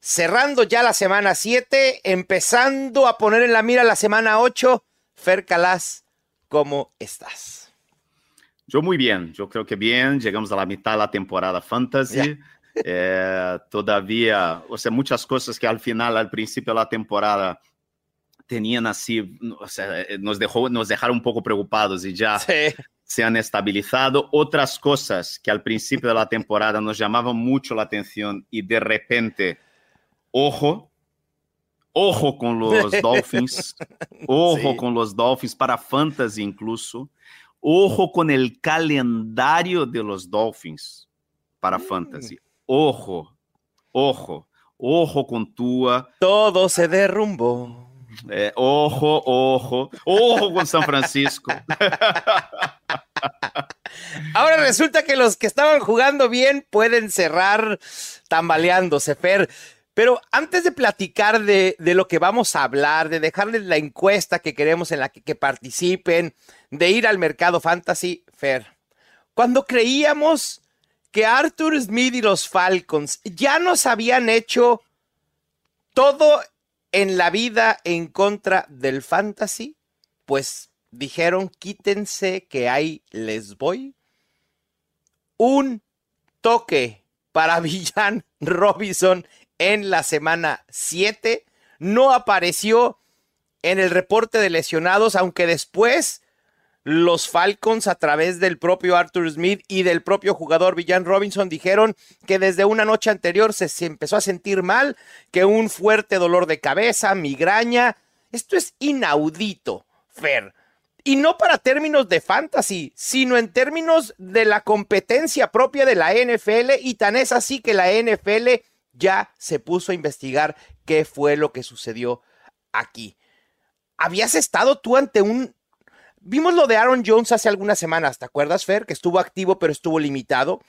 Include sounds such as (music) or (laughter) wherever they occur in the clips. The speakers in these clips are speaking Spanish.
Cerrando ya la semana 7, empezando a poner en la mira la semana 8. Fer Calas, ¿cómo estás? Yo muy bien, yo creo que bien, llegamos a la mitad de la temporada fantasy. (laughs) Eh, todavía, o sea, muchas cosas que al final, al principio de la temporada, tenían así, o sea, eh, nos, dejó, nos dejaron un poco preocupados y ya se han estabilizado. Otras cosas que al principio de la temporada nos llamaban mucho la atención y de repente, ojo, ojo con los (laughs) Dolphins, ojo con los Dolphins para fantasy incluso. Ojo con el calendario de los Dolphins para mm. fantasy. Ojo, ojo, ojo con Tua. Todo se derrumbó. Eh, ojo, ojo, ojo con San Francisco. (laughs) Ahora resulta que los que estaban jugando bien pueden cerrar tambaleándose, Fer. Pero antes de platicar de, lo que vamos a hablar, de dejarles la encuesta que queremos en la que, participen, de ir al mercado fantasy, Fer, cuando creíamos que Arthur Smith y los Falcons ya nos habían hecho todo en la vida en contra del fantasy, pues dijeron quítense que ahí les voy. Un toque para (laughs) Villan Robinson en la semana 7. No apareció en el reporte de lesionados, aunque después los Falcons a través del propio Arthur Smith y del propio jugador Villan Robinson dijeron que desde una noche anterior se, se, empezó a sentir mal, que un fuerte dolor de cabeza, migraña. Esto es inaudito, Fer. Y no para términos de fantasy, sino en términos de la competencia propia de la NFL y tan es así que la NFL ya se puso a investigar qué fue lo que sucedió aquí. ¿Habías estado tú ante un... Vimos lo de Aaron Jones hace algunas semanas, ¿te acuerdas, Fer? Que estuvo activo pero estuvo limitado.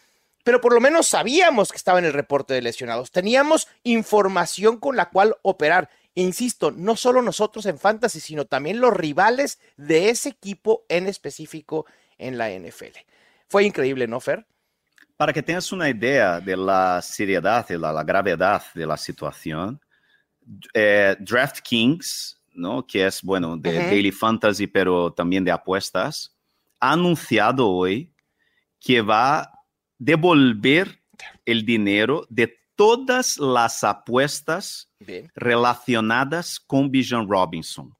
Pero por lo menos sabíamos que estaba en el reporte de lesionados. Teníamos información con la cual operar. Insisto, no solo nosotros en Fantasy, sino también los rivales de ese equipo en específico en la NFL. Fue increíble, ¿no, Fer? Para que tengas una idea de la seriedad, de la, gravedad de la situación, eh, DraftKings, ¿no? que es, bueno, de Daily Fantasy, pero también de apuestas, ha anunciado hoy que va a devolver el dinero de todas las apuestas relacionadas con Bijan Robinson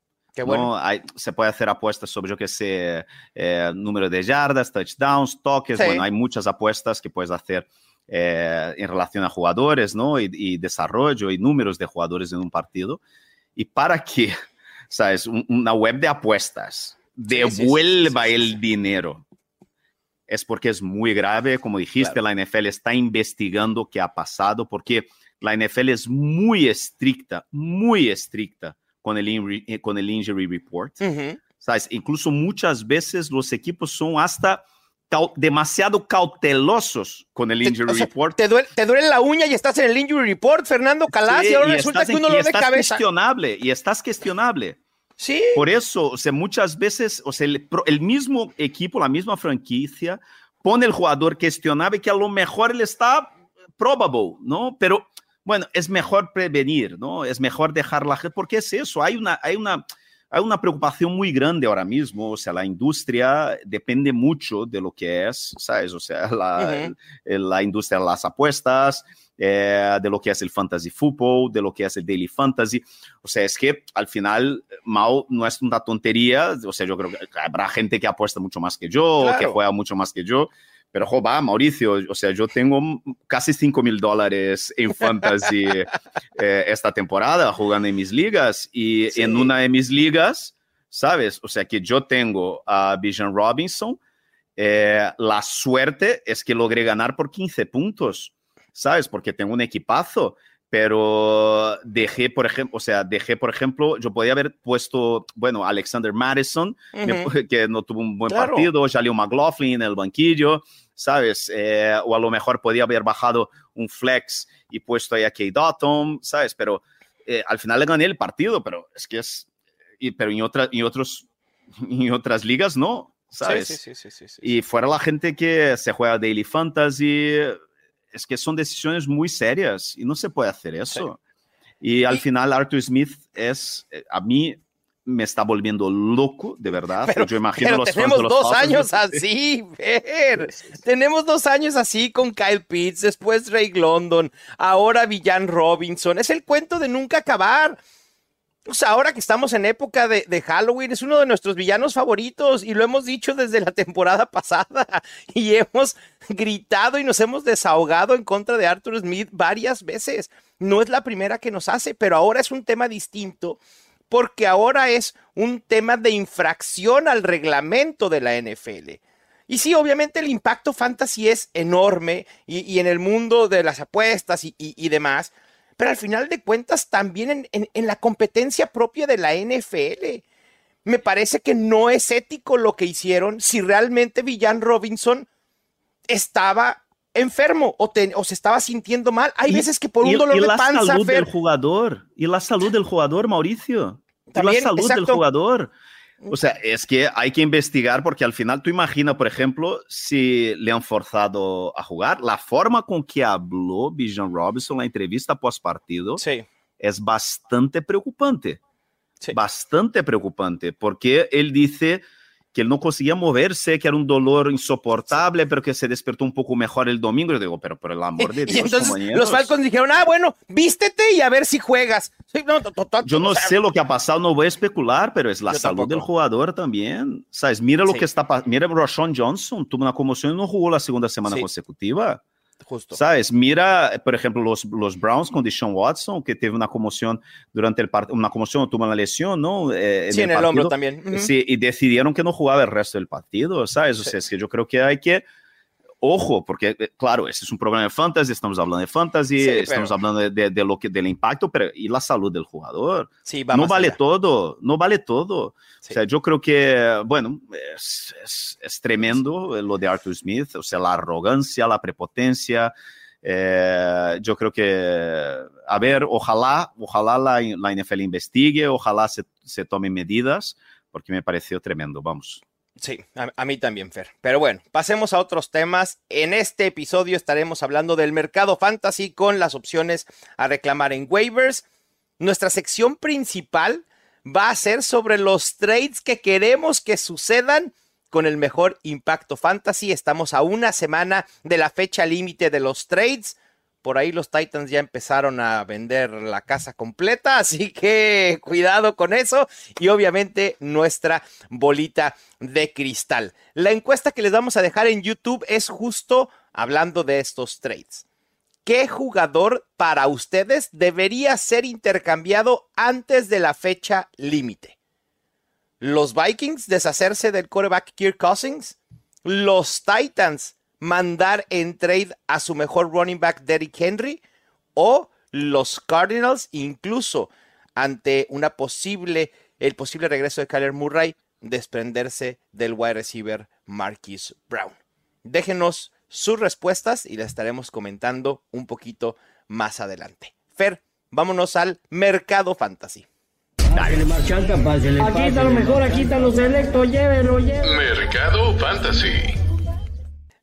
se puede hacer apuestas sobre, que sé, eh, número de yardas, touchdowns, toques. Bueno, hay muchas apuestas que puedes hacer eh, en relación a jugadores, ¿no? Y, desarrollo y números de jugadores en un partido. Y para que, (laughs) ¿sabes? una web de apuestas devuelva el dinero. Es porque es muy grave, como dijiste, la NFL está investigando qué ha pasado, porque la NFL es muy estricta, muy estricta con el, eh, con el injury report. ¿Sabes? Incluso muchas veces los equipos son hasta demasiado cautelosos con el injury report. Te duele, te duele, la uña y estás en el injury report, Fernando Calas, y ahora resulta que uno lo de cabeza. cuestionable, y estás cuestionable. Sí. Por eso, o sea, muchas veces, o sea, el, el, mismo equipo, la misma franquicia, pone el jugador cuestionable que a lo mejor él está probable, ¿no? Pero bueno, es mejor prevenir, ¿no? Es mejor dejar la gente, porque es eso, hay una, hay una, hay una preocupación muy grande ahora mismo, o sea, la industria depende mucho de lo que es, ¿sabes? O sea, (laughs) la, la industria de las apuestas, eh, de lo que es el fantasy football, de lo que es el daily fantasy. O sea, es que al final, Mao no es una tontería, o sea, yo creo que habrá gente que apuesta mucho más que yo, que juega mucho más que yo, pero, joba, Mauricio, o sea, yo tengo casi 5 mil dólares en fantasy (laughs) eh, esta temporada jugando en mis ligas y en una de mis ligas, ¿sabes? O sea, que yo tengo a Bijan Robinson. Eh, la suerte es que logré ganar por 15 puntos, ¿sabes? Porque tengo un equipazo. Pero dejé, por ejemplo, o sea, dejé, por ejemplo, yo podía haber puesto, bueno, Alexander Madison, (laughs) que no tuvo un buen partido, Jaleel McLaughlin en el banquillo, ¿sabes? Eh, o a lo mejor podía haber bajado un flex y puesto ahí a Kate Dotton, ¿sabes? Pero eh, al final le gané el partido, pero es que es, y, pero en, otra, y otros, (laughs) en otras ligas no, ¿sabes? Sí, sí, sí, y fuera la gente que se juega Daily Fantasy, es que son decisiones muy serias y no se puede hacer eso. Y al final Arthur Smith es, eh, a mí me está volviendo loco, de verdad. Pero, yo imagino los tenemos dos años así, ver. tenemos dos años así con Kyle Pitts, después Drake London, ahora Villan Robinson. Es el cuento de nunca acabar. Pues ahora que estamos en época de, Halloween, es uno de nuestros villanos favoritos y lo hemos dicho desde la (laughs) temporada pasada y hemos gritado y nos hemos desahogado en contra de Arthur Smith varias veces. No es la primera que nos hace, pero ahora es un tema distinto porque ahora es un tema de infracción al reglamento de la NFL. Y sí, obviamente el impacto fantasy es enorme y, en el mundo de las apuestas y demás pero al final de cuentas también en, la competencia propia de la NFL. Me parece que no es ético lo que hicieron si realmente Villan Robinson estaba enfermo o, se estaba sintiendo mal. Hay veces que por un dolor de panza... Y la salud del jugador. Y la salud del jugador, Mauricio. También, la salud del jugador. O sea, es que hay que investigar porque al final tú imaginas, por ejemplo, si le han forzado a jugar, la forma con que habló Bijan Robinson en la entrevista post partido sí. es bastante preocupante. Sí. Bastante preocupante porque él dice que él no conseguía moverse, que era un dolor insoportable, pero que se despertó un poco mejor el domingo. Yo digo, pero por el amor de (laughs) Dios. y entonces los Falcons dijeron, ah, bueno, vístete y a ver si juegas. Yo no sé lo que ha pasado, no voy a especular, pero es la salud del jugador también. ¿Sabes? Mira lo que está pasando. Mira, Roshan Johnson tuvo una conmoción y no jugó la segunda semana consecutiva. Justo. ¿Sabes? Mira, por ejemplo, los, los Browns con Deshaun Watson, que tuvo una conmoción durante el partido, una conmoción, tuvo una lesión, ¿no? Eh, sí, en el, hombro también. Sí, y decidieron que no jugaba el resto del partido, ¿sabes? O sea, es que yo creo que hay que ojo, porque, eh, claro, ese es un problema de fantasy, estamos hablando de fantasy, estamos hablando de, de, lo que, del impacto, pero y la salud del jugador. Sí, no vale todo, no vale todo. O sea, yo creo que, bueno, es, es, es, tremendo lo de Arthur Smith, o sea, la arrogancia, la prepotencia. Eh, yo creo que, a ver, ojalá, ojalá la, la NFL investigue, ojalá se, se tomen medidas, porque me pareció tremendo, vamos. Sí, a, mí también, Fer. Pero bueno, pasemos a otros temas. En este episodio estaremos hablando del mercado fantasy con las opciones a reclamar en waivers. Nuestra sección principal va a ser sobre los trades que queremos que sucedan con el mejor impacto fantasy. Estamos a una semana de la fecha límite de los trades. Por ahí los Titans ya empezaron a vender la casa completa, (laughs) así que cuidado con eso. Y obviamente nuestra bolita de cristal. La encuesta que les vamos a dejar en YouTube es justo hablando de estos trades. ¿Qué jugador para ustedes debería ser intercambiado antes de la fecha límite? ¿Los Vikings deshacerse del quarterback Kirk Cousins? ¿Los Titans mandar en trade a su mejor running back Derrick Henry o los Cardinals incluso ante una posible el posible regreso de Kyler Murray desprenderse del wide receiver Marquis Brown. Déjenos sus respuestas y las estaremos comentando un poquito más adelante. Fer, vámonos al mercado fantasy. Aquí está lo mejor, aquí está lo selecto, llévelo, llévelo. Mercado fantasy.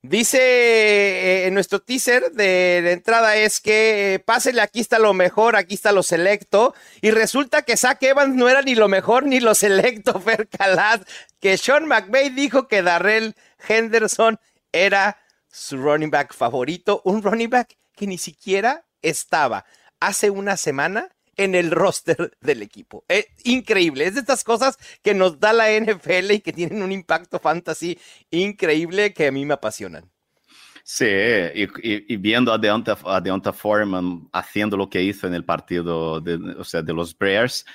Dice eh, en nuestro teaser de entrada es que eh, pásele, aquí está lo mejor, aquí está lo selecto. Y resulta que Zach Evans no era ni lo mejor ni lo selecto, (laughs) Fer Calat. Que Sean McVay dijo que Darrell Henderson era su running back favorito. Un running back que ni siquiera estaba hace una semana en el roster del equipo. Es increíble. Es de estas cosas que nos da la NFL y que tienen un impacto fantasy increíble que a mí me apasionan. Sí, y, viendo a Deonta, a Foreman haciendo lo que hizo en el partido de, o sea, de los Bears,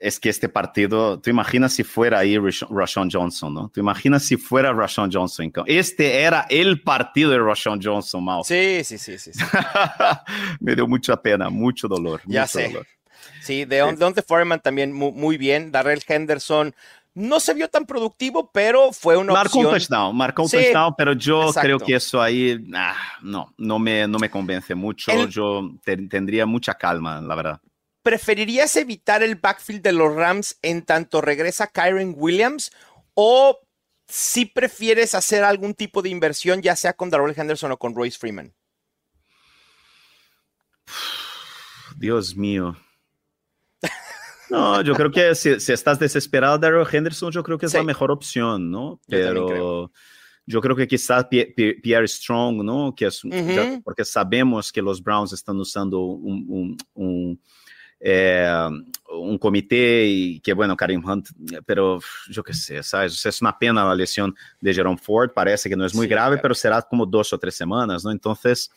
es que este partido, tú imaginas si fuera ahí Rashawn Johnson, ¿no? Tú imaginas si fuera Rashawn Johnson. Este era el partido de Rashawn Johnson, Mao. Sí, sí, sí, sí. (laughs) Me dio mucha pena, mucho dolor. Ya mucho sé. Dolor. Sí, de Dante Foreman también muy, muy, bien. Darrell Henderson no se vio tan productivo, pero fue una marcó opción. un touchdown, marcó un Sí, touchdown, pero yo exacto. creo que eso ahí, ah, no, no me, no me convence mucho. El- Yo te- tendría mucha calma, la verdad. ¿Preferirías evitar el backfield de los Rams en tanto regresa Kyron Williams o si prefieres hacer algún tipo de inversión, ya sea con Darrell Henderson o con Royce Freeman? Dios mío. No, yo creo que si, si estás desesperado, Daryl Henderson, yo creo que es Sí. la mejor opción, ¿no? Yo Pero creo. yo creo que quizás Pie- Pie- Pierre Strong, ¿no? Que es, ya- porque sabemos que los Browns están usando un, un, un, eh, un comité y que, bueno, Karim Hunt, pero yo qué sé, ¿sabes? Es una pena la lesión de Jerome Ford, parece que no es muy Sí, grave, claro. pero será como dos o tres semanas, ¿no? Entonces...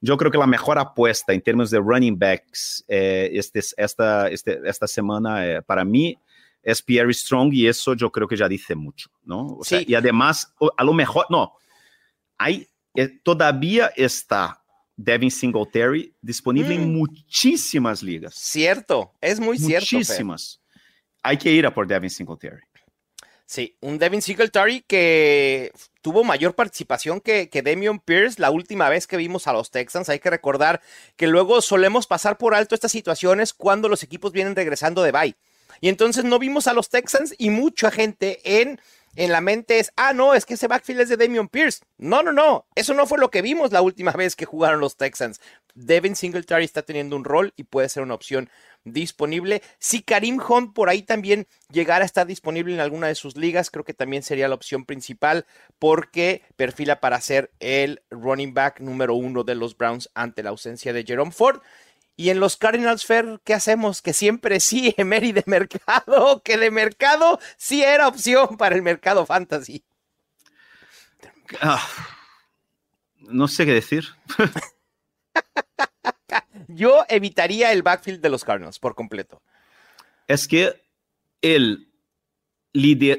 Yo creo que la mejor apuesta en términos de running backs eh, este, esta, este, esta semana eh, para mí es Pierre Strong y eso yo creo que ya dice mucho, ¿no? O sea, Sí. y además, a lo mejor, no, hay, eh, todavía está Devin Singletary disponible en Mm. muchísimas ligas. Cierto, es muy cierto. Muchísimas. Hay que ir a por Devin Singletary. Sí, un Devin Singletary que tuvo mayor participación que, que Damian Pierce la última vez que vimos a los Texans. Hay que recordar que luego solemos pasar por alto estas situaciones cuando los equipos vienen regresando de bye. Y entonces no vimos a los Texans y mucha gente en, en la mente es, ah, no, es que ese backfield es de Damian Pierce. No, no, no, eso no fue lo que vimos la última vez que jugaron los Texans. Devin Singletary está teniendo un rol y puede ser una opción disponible. Si Karim Hunt por ahí también llegara a estar disponible en alguna de sus ligas, creo que también sería la opción principal porque perfila para ser el running back número uno de los Browns ante la ausencia de Jerome Ford. Y en los Cardinals, Fer, ¿qué hacemos? Que siempre (laughs) sí, Emery de mercado, que de mercado sí era opción para el mercado fantasy. Ah, no sé qué decir. (laughs) Yo evitaría el backfield de los Cardinals por completo. es que él,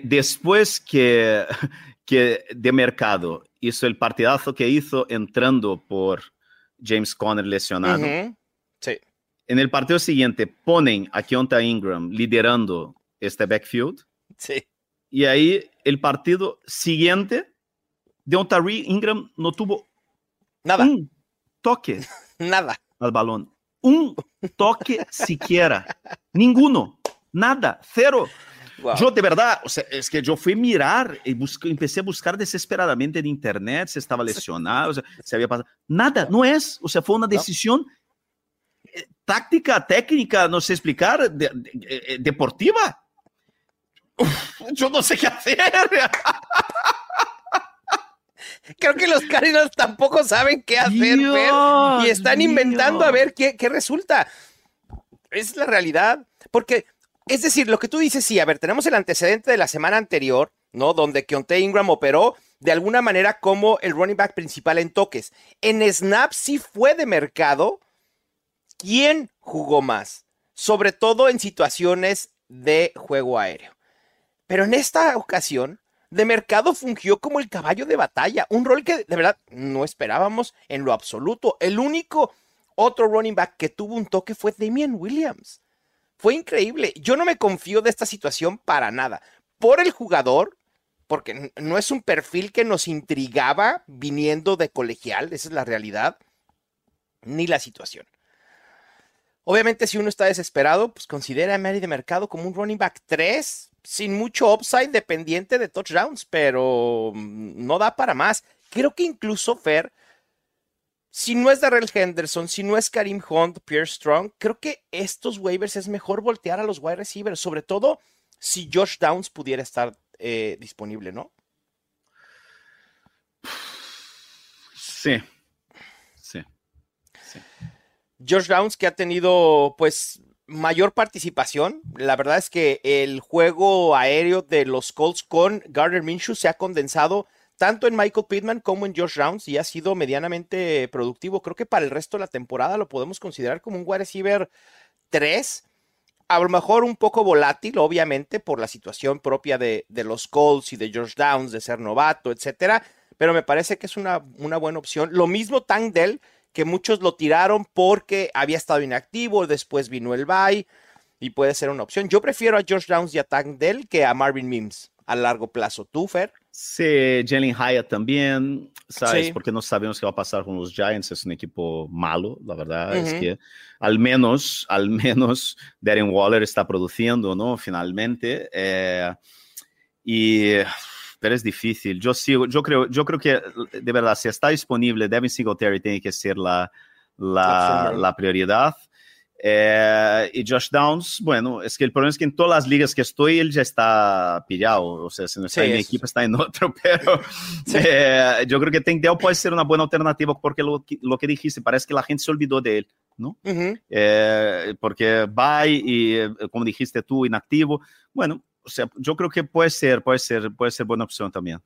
después que, que de mercado hizo el partidazo que hizo entrando por James Conner lesionado. Sí, en el partido siguiente ponen a Keonta Ingram liderando este backfield sí. y ahí el partido siguiente, Deonta Re- Ingram no tuvo Nada, un toque (laughs) nada. al balón. Un toque siquiera. Ninguno. Nada. Cero. Wow. Yo de verdad, o sea, es que yo fui a mirar y busqué- empecé a buscar desesperadamente en internet si estaba lesionado, o sea, si había pasado. Nada, no es. O sea, fue una decisión táctica, técnica, no sé explicar, de- de- eh, deportiva. Uf, yo no sé qué hacer. Creo que los Cardinals tampoco saben qué hacer, Dios y están inventando a ver qué, qué resulta. Es la realidad. Porque, es decir, lo que tú dices, sí, a ver, tenemos el antecedente de la semana anterior, ¿no? Donde Keontae Ingram operó de alguna manera como el running back principal en toques. En Snap sí fue de mercado. ¿Quién jugó más? Sobre todo en situaciones de juego aéreo. Pero en esta ocasión, de mercado fungió como el caballo de batalla, un rol que de verdad no esperábamos en lo absoluto. El único otro running back que tuvo un toque fue Damian Williams. Fue increíble. Yo no me confío de esta situación para nada. Por el jugador, porque no es un perfil que nos intrigaba viniendo de colegial, esa es la realidad, ni la situación. Obviamente, si uno está desesperado, pues considera a Mary de mercado como un running back 3, sin mucho upside dependiente de touchdowns, pero mm, no da para más. Creo que incluso Fer, si no es Darrell Henderson, si no es Karim Hunt, Pierre Strong, creo que estos waivers es mejor voltear a los wide receivers, sobre todo si Josh Downs pudiera estar eh, disponible, ¿no? Sí. Sí. Sí. Josh Downs que ha tenido pues mayor participación. La verdad es que el juego aéreo de los Colts con Gardner Minshew se ha condensado tanto en Michael Pittman como en Josh Downs y ha sido medianamente productivo. Creo que para el resto de la temporada lo podemos considerar como un wide receiver 3 a lo mejor un poco volátil, obviamente, por la situación propia de, los Colts y de George Downs, de ser novato, etcétera, pero me parece que es una, una buena opción. Lo mismo Tank Dell, que muchos lo tiraron porque había estado inactivo, después vino el bye y puede ser una opción. Yo prefiero a George Downs y a Tank Dell que a Marvin Mims a largo plazo. ¿Tú, Fer? Sí, Jalen Hyatt también, ¿sabes? Sí. Porque no sabemos qué va a pasar con los Giants. Es un equipo malo, la verdad. Uh -huh. Es que al menos, al menos Darren Waller está produciendo, ¿no? Finalmente. Eh, y pero es difícil. Yo sigo, yo creo, yo creo que de verdad, si está disponible, Devin Singletary tiene que ser la, la, la prioridad. Eh, y Josh Downs, bueno, es que el problema es que en todas las ligas que estoy, él ya está pillado. O sea, si no está sí, en mi equipo, está en otro. (laughs) Pero sí. eh, yo creo que Tank Dell puede ser una buena alternativa porque lo, lo, que dijiste, parece que la gente se olvidó de él, ¿no? Uh -huh. eh, porque va y, como dijiste tú, inactivo. Bueno, yo creo que puede ser, puede ser, puede ser buena opción también.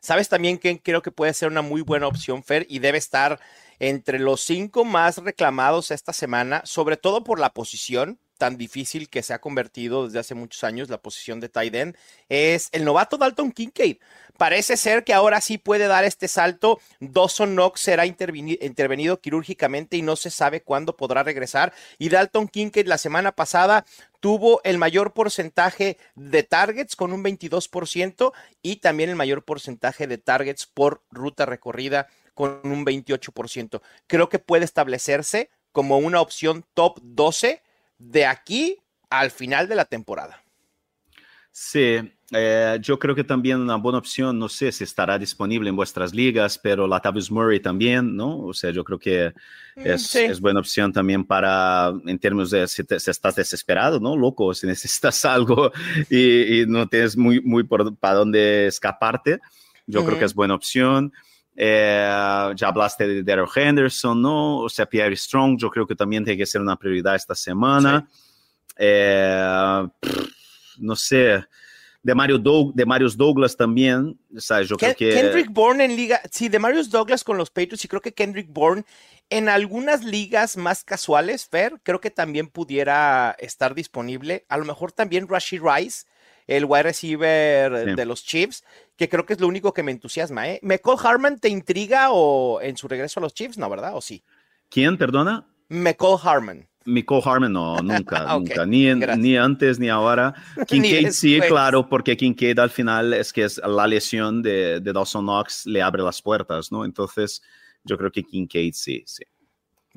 ¿Sabes también que creo que puede ser una muy buena opción, Fer? Y debe estar entre los cinco más reclamados esta semana, sobre todo por la posición tan difícil que se ha convertido desde hace muchos años la posición de tight end, es el novato Dalton Kincaid. Parece ser que ahora sí puede dar este salto. Dawson Knox será intervenido, quirúrgicamente y no se sabe cuándo podrá regresar. Y Dalton Kincaid la semana pasada tuvo el mayor porcentaje de targets con un 22% y también el mayor porcentaje de targets por ruta recorrida con un 28%. Creo que puede establecerse como una opción top 12 de aquí al final de la temporada. Sí, eh, yo creo que también una buena opción, no sé si estará disponible en vuestras ligas, pero la Tavis Murray también, ¿no? O sea, yo creo que es, sí. es buena opción también para, en términos de si, te, si, estás desesperado, ¿no? Loco, si necesitas (laughs) algo y, y no tienes muy, muy por, para dónde escaparte, yo uh -huh. creo que es buena opción. Eh, ya hablaste de Daryl Henderson, ¿no? O sea, Pierre Strong, yo creo que también tiene que ser una prioridad esta semana. Sí. Eh, no sé, de, Mario Doug, de Marius Douglas también, ¿sabes? Yo Ken, creo que... Kendrick Bourne en liga, sí, de Marius Douglas con los Patriots y creo que Kendrick Bourne en algunas ligas más casuales, Fer, creo que también pudiera estar disponible. A lo mejor también Rashid Rice, el wide receiver sí. de los Chiefs, que creo que es lo único que me entusiasma. ¿eh? ¿McCall Harman te intriga o en su regreso a los Chiefs? No, ¿verdad? ¿O sí? ¿Quién, perdona? McCall Harman. McCall Harman, no, (laughs) nunca, okay, nunca. Ni, en, ni, antes ni ahora. (laughs) Kincaid sí, claro, porque Kincaid al final es que es la lesión de, de Dawson Knox le abre las puertas, ¿no? Entonces, yo creo que Kincaid sí, sí.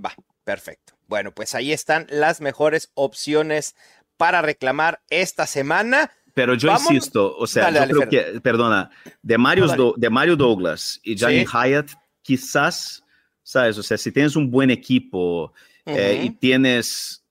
Va, perfecto. Bueno, pues ahí están las mejores opciones para reclamar esta semana. Pero yo Vamos. insisto, o sea, dale, yo dale, creo Fer. que, perdona, de Mario, no, de Mario Douglas y Jalen ¿Sí? Hyatt, quizás, ¿sabes? O sea, si tienes un buen equipo uh -huh. eh, y tienes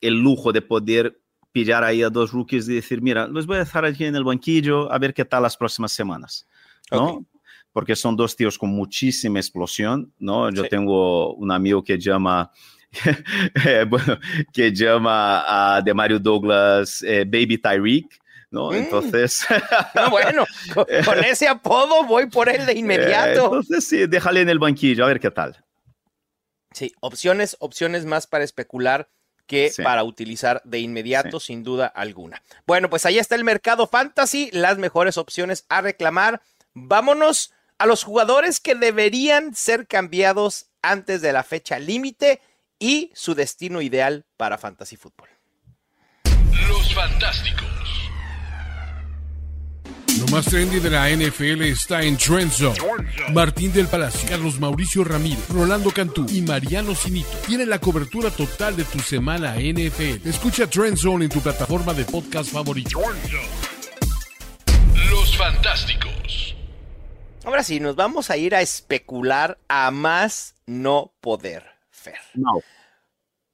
el lujo de poder pillar ahí a dos rookies y decir, mira, los voy a dejar aquí en el banquillo a ver qué tal las próximas semanas, ¿no? Okay. Porque son dos tíos con muchísima explosión, ¿no? Yo sí. tengo un amigo que llama... (laughs) eh, bueno, que llama a de Mario Douglas eh, Baby Tyreek, ¿no? Entonces. no, (laughs) bueno, con, con, ese apodo voy por él de inmediato. Eh, entonces, sí, déjale en el banquillo, a ver qué tal. Sí, opciones, opciones más para especular que sí. para utilizar de inmediato, sí. sin duda alguna. Bueno, pues ahí está el mercado fantasy, las mejores opciones a reclamar. Vámonos a los jugadores que deberían ser cambiados antes de la fecha límite y su destino ideal para Fantasy Football. Los Fantásticos. Lo más trendy de la NFL está en Trend Zone. Martín del Palacio, Carlos Mauricio Ramírez, Rolando Cantú y Mariano Cinito tienen la cobertura total de tu semana NFL. Escucha Trend Zone en tu plataforma de podcast favorito. Los Fantásticos. Ahora sí, nos vamos a ir a especular a más no poder. Fer. No.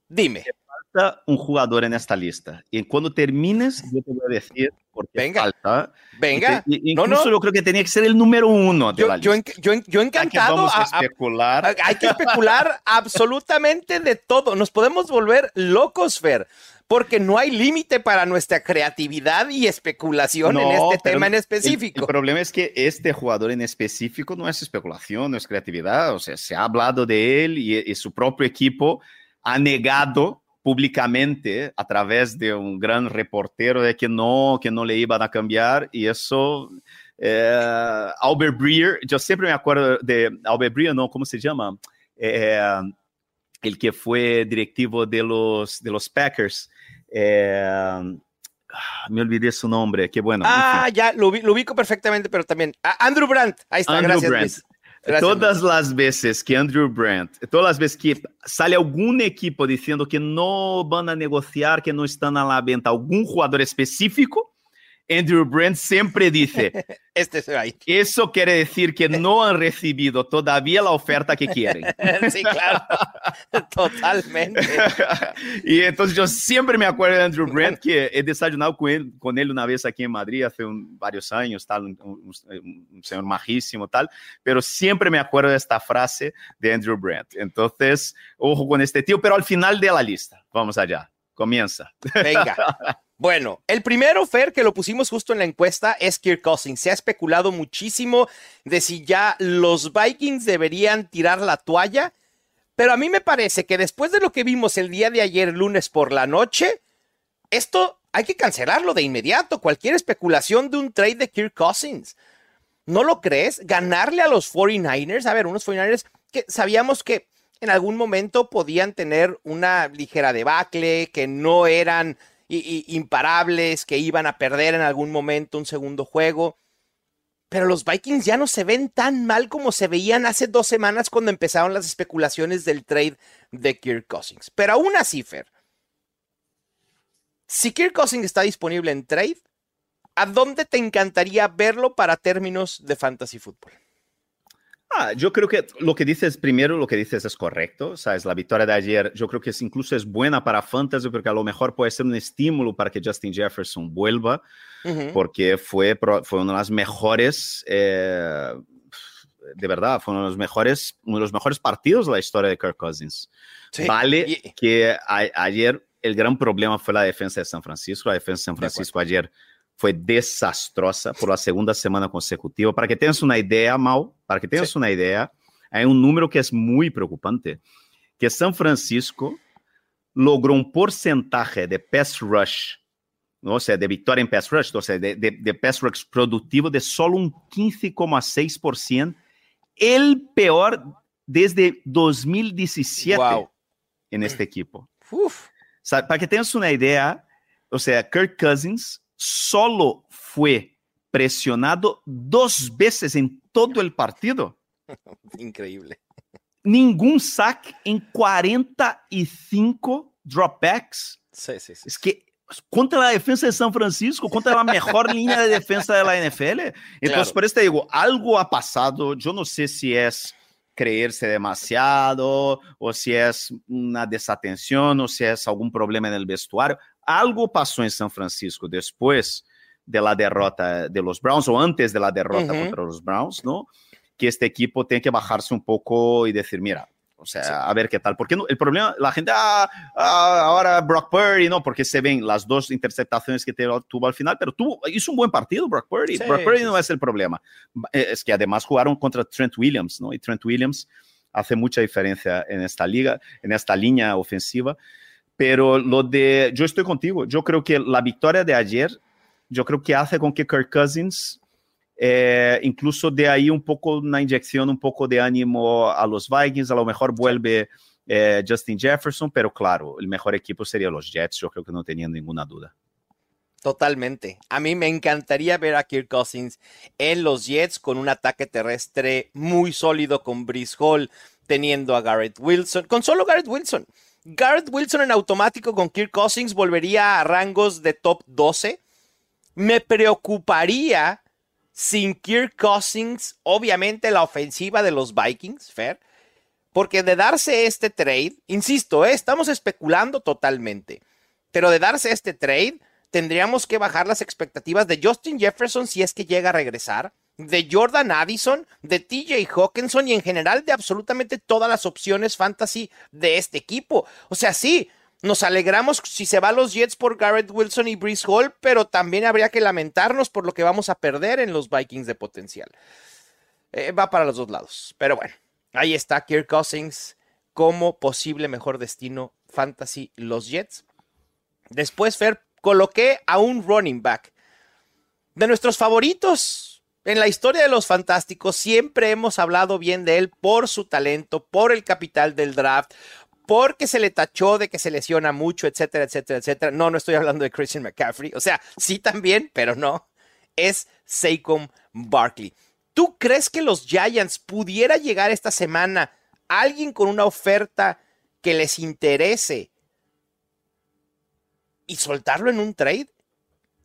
Dime. Falta un jugador en esta lista. Y cuando termines, yo te voy a decir por qué Venga. falta. Venga. Y te, incluso no, no. yo creo que tenía que ser el número uno de yo, la yo, lista. Yo, yo, encantado. Vamos a, especular. A, hay que especular absolutamente de todo. Nos podemos volver locos, Fer porque no hay límite para nuestra creatividad y especulación no, en este tema en específico. El, el, problema es que este jugador en específico no es especulación, no es creatividad, o sea, se ha hablado de él y, y su propio equipo ha negado públicamente a través de un gran reportero de que no, que no le iban a cambiar y eso, eh, Albert Breer, yo siempre me acuerdo de Albert Breer, no, ¿cómo se llama? Eh, el que fue directivo de los, de los Packers. Eh, me olvidé su nombre, qué bueno. Ah, ya, lo, ubico perfectamente, pero también. Andrew Brandt, ahí está, Andrew gracias. Brandt. Todas las veces que Andrew Brandt, todas las veces que sale algún equipo diciendo que no van a negociar, que no están a la venta algún jugador específico, Andrew Brent siempre dice, (laughs) este eso quiere decir que no han recibido todavía la oferta que quieren. (laughs) sí, claro, (laughs) totalmente. y entonces yo siempre me acuerdo de Andrew Brent, que he desayunado con él, con él una vez aquí en Madrid hace varios años, tal, un, un, señor majísimo, tal, pero siempre me acuerdo de esta frase de Andrew Brent. Entonces, ojo con este tío, pero al final de la lista, vamos allá, comienza. Venga. Bueno, el primero, Fer, que lo pusimos justo en la encuesta, es Kirk Cousins. Se ha especulado muchísimo de si ya los Vikings deberían tirar la toalla, pero a mí me parece que después de lo que vimos el día de ayer, lunes por la noche, esto hay que cancelarlo de inmediato. Cualquier especulación de un trade de Kirk Cousins. ¿No lo crees? Ganarle a los 49ers, a ver, unos 49ers que sabíamos que en algún momento podían tener una ligera debacle, que no eran imparables, que iban a perder en algún momento un segundo juego. Pero los Vikings ya no se ven tan mal como se veían hace dos semanas cuando empezaron las especulaciones del trade de Kirk Cousins. Pero aún así, Fer, si Kirk Cousins está disponible en trade, ¿a dónde te encantaría verlo para términos de fantasy fútbol? Ah, yo creo que lo que dices primero, lo que dices es correcto. ¿sabes? La victoria de ayer, yo creo que es, incluso es buena para Fantasy, porque a lo mejor puede ser un estímulo para que Justin Jefferson vuelva, porque fue, fue una de las mejores, eh, de verdad, fue uno de los mejores, uno de los mejores partidos de la historia de Kirk Cousins. Vale que ayer el gran problema fue la defensa de San Francisco. La defensa de San Francisco ayer fue desastrosa por la segunda semana consecutiva. Para que tengas una idea, Mau, para que tengas una idea, hay un número que es muy preocupante, que San Francisco logró un porcentaje de pass rush, o sea, de victoria en pass rush, o sea, de, de, pass rush productivo de solo un 15,6%, el peor desde 2017 en este equipo. para que tengas una idea, o sea, Kirk Cousins solo fue presionado dos veces en todo el partido. (laughs) Increíble. Ningún sack en 45 dropbacks. Sí, sí, sí. Es que contra la defensa de San Francisco, contra la mejor (laughs) línea de defensa de la NFL. Entonces, por eso te digo, algo ha pasado. Yo no sé si es creerse demasiado o si es una desatención o si es algún problema en el vestuario. Algo pasó en San Francisco después de la derrota de los Browns o antes de la derrota contra los Browns, ¿no? Que este equipo tiene que bajarse un poco y decir, mira, o sea, a ver qué tal. Porque no, el problema, la gente, ah, ah, ahora Brock Purdy, no, porque se ven las dos interceptaciones que tuvo al final, pero tuvo, hizo un buen partido Brock Purdy. Brock Purdy no es el problema. Eh, es que además jugaron contra Trent Williams, ¿no? Y Trent Williams hace mucha diferencia en esta liga, en esta línea ofensiva. Pero lo de, yo estoy contigo, yo creo que la victoria de ayer, yo creo que hace con que Kirk Cousins, eh, incluso de ahí un poco una inyección, un poco de ánimo a los Vikings, a lo mejor vuelve eh, Justin Jefferson, pero claro, el mejor equipo sería los Jets, yo creo que no tenían ninguna duda. Totalmente. A mí me encantaría ver a Kirk Cousins en los Jets con un ataque terrestre muy sólido con Brice Hall, teniendo a Garrett Wilson, con solo Garrett Wilson. Garrett Wilson en automático con Kirk Cousins volvería a rangos de top 12. Me preocuparía sin Kirk Cousins, obviamente la ofensiva de los Vikings, Fer, porque de darse este trade, insisto, eh, estamos especulando totalmente, pero de darse este trade, tendríamos que bajar las expectativas de Justin Jefferson si es que llega a regresar de Jordan Addison, de TJ Hawkinson y en general de absolutamente todas las opciones fantasy de este equipo. O sea, sí, nos alegramos si se va a los Jets por Garrett Wilson y Brees Hall, pero también habría que lamentarnos por lo que vamos a perder en los Vikings de potencial. Eh, va para los dos lados. Pero bueno, ahí está Kirk Cousins como posible mejor destino fantasy los Jets. Después, Fer, coloqué a un running back. De nuestros favoritos en la historia de los fantásticos, siempre hemos hablado bien de él por su talento, por el capital del draft, porque se le tachó de que se lesiona mucho, etcétera, etcétera, etcétera. No, no estoy hablando de Christian McCaffrey. O sea, sí también, pero no. Es Saquon Barkley. ¿Tú crees que los Giants pudiera llegar esta semana alguien con una oferta que les interese y soltarlo en un trade?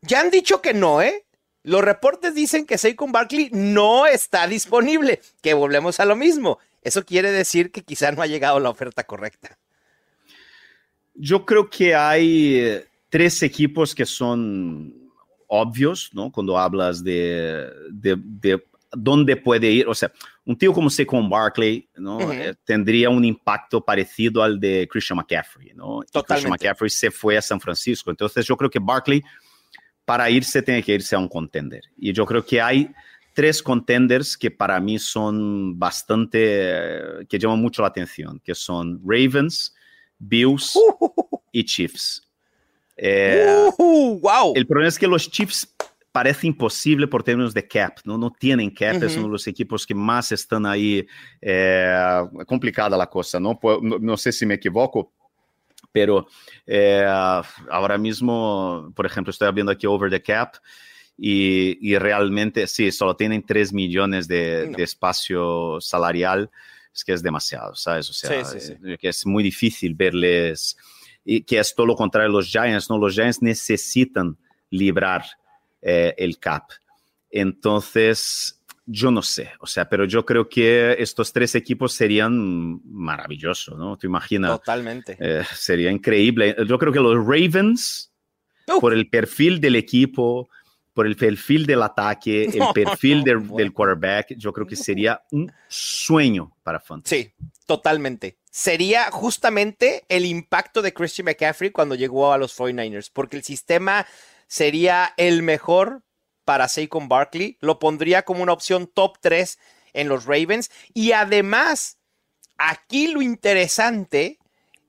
Ya han dicho que no, ¿eh? Los reportes dicen que Saquon Barkley no está disponible, que volvemos a lo mismo. Eso quiere decir que quizá no ha llegado la oferta correcta. Yo creo que hay eh, tres equipos que son obvios, ¿no? Cuando hablas de, de, dónde puede ir. O sea, un tío como Saquon Barkley, ¿no? Eh, tendría un impacto parecido al de Christian McCaffrey, ¿no? Christian McCaffrey se fue a San Francisco. Entonces, yo creo que Barkley, para irse, tiene que irse a un contender. Y yo creo que hay tres contenders que para mí son bastante, eh, que llaman mucho la atención, que son Ravens, Bills y Chiefs. Eh, wow. El problema es que los Chiefs parece imposible por términos de cap, no, no tienen cap, es uno de los equipos que más están ahí, eh, complicada la cosa, ¿no? ¿no? No sé si me equivoco, pero ahora mismo, por ejemplo, estoy viendo aquí over the cap y, realmente sí, solo tienen 3 millones de, espacio salarial, es que es demasiado, ¿sabes? O sea, eh, que es muy difícil verles, y que es todo lo contrario los Giants, ¿no? Los Giants necesitan librar eh, el cap. Entonces, yo no sé, o sea, pero yo creo que estos tres equipos serían maravillosos, ¿no? ¿Te imaginas? Totalmente. Eh, sería increíble. Yo creo que los Ravens, por el perfil del equipo, por el perfil del ataque, el (laughs) perfil del, quarterback, yo creo que sería un sueño para Fantasy. Sí, totalmente. Sería justamente el impacto de Christian McCaffrey cuando llegó a los 49ers, porque el sistema sería el mejor para Saquon Barkley, lo pondría como una opción top 3 en los Ravens y además, aquí lo interesante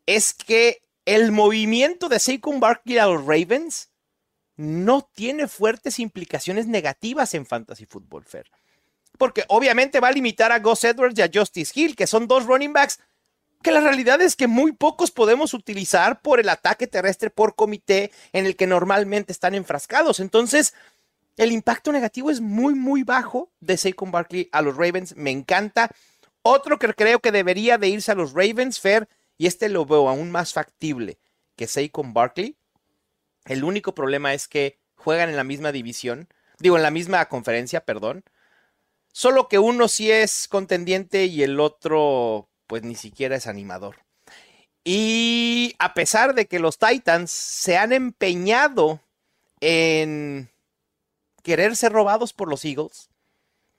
es que el movimiento de Saquon Barkley a los Ravens no tiene fuertes implicaciones negativas en Fantasy Football Fair. Porque obviamente va a limitar a Gus Edwards y a Justice Hill, que son dos running backs que la realidad es que muy pocos podemos utilizar por el ataque terrestre por comité en el que normalmente están enfrascados. Entonces, el impacto negativo es muy, muy bajo de Saquon Barkley a los Ravens. Me encanta. Otro que creo que debería de irse a los Ravens, Fair, y este lo veo aún más factible que Saquon Barkley, el único problema es que juegan en la misma división, digo, en la misma conferencia, perdón. Solo que uno sí es contendiente y el otro, pues ni siquiera es animador. Y a pesar de que los Titans se han empeñado en querer ser robados por los Eagles,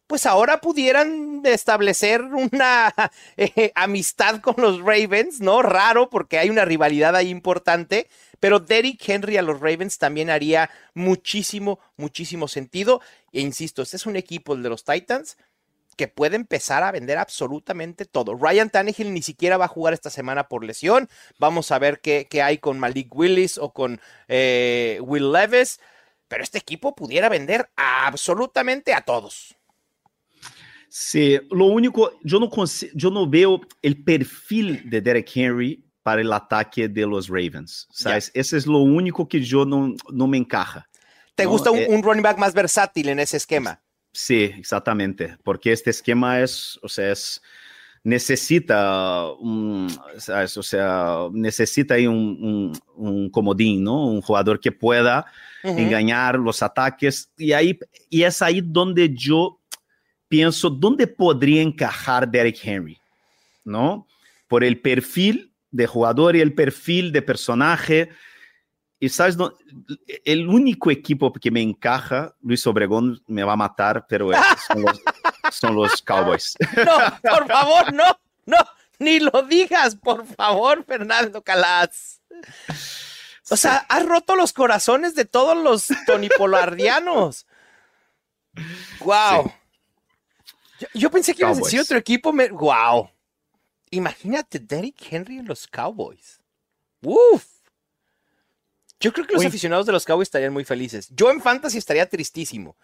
pues ahora pudieran establecer una (laughs) eh, amistad con los Ravens, ¿no? Raro porque hay una rivalidad ahí importante, pero Derrick Henry a los Ravens también haría muchísimo, muchísimo sentido. E insisto, este es un equipo, el de los Titans, que puede empezar a vender absolutamente todo. Ryan Tannehill ni siquiera va a jugar esta semana por lesión. Vamos a ver qué, hay con Malik Willis o con eh, Will Levis. Pero este equipo pudiera vender absolutamente a todos. Sí, lo único, yo no, yo no veo el perfil de Derek Henry para el ataque de los Ravens. ¿sabes? Ese es lo único que yo no, no me encaja. ¿Te gusta eh, un, running back más versátil en ese esquema? Sí, exactamente, porque este esquema es, o sea, es, necesita un, ¿sabes? o sea, necesita ahí un, un, comodín, ¿no? Un jugador que pueda engañar los ataques y ahí y es ahí donde yo pienso dónde podría encajar Derek Henry, ¿no? Por el perfil de jugador y el perfil de personaje. Y sabes, el único equipo que me encaja, Luis Obregón me va a matar, pero son los, (laughs) Cowboys. No, por favor, no, no, ni lo digas, por favor, Fernando Calas. O sea, has roto los corazones de todos los tonipolardianos. Wow. (laughs) Yo, pensé que ibas a decir otro equipo. Me... ¡Wow! Imagínate Derrick Henry en los Cowboys. Uf. Yo creo que los aficionados de los Cowboys estarían muy felices. Yo en Fantasy estaría tristísimo.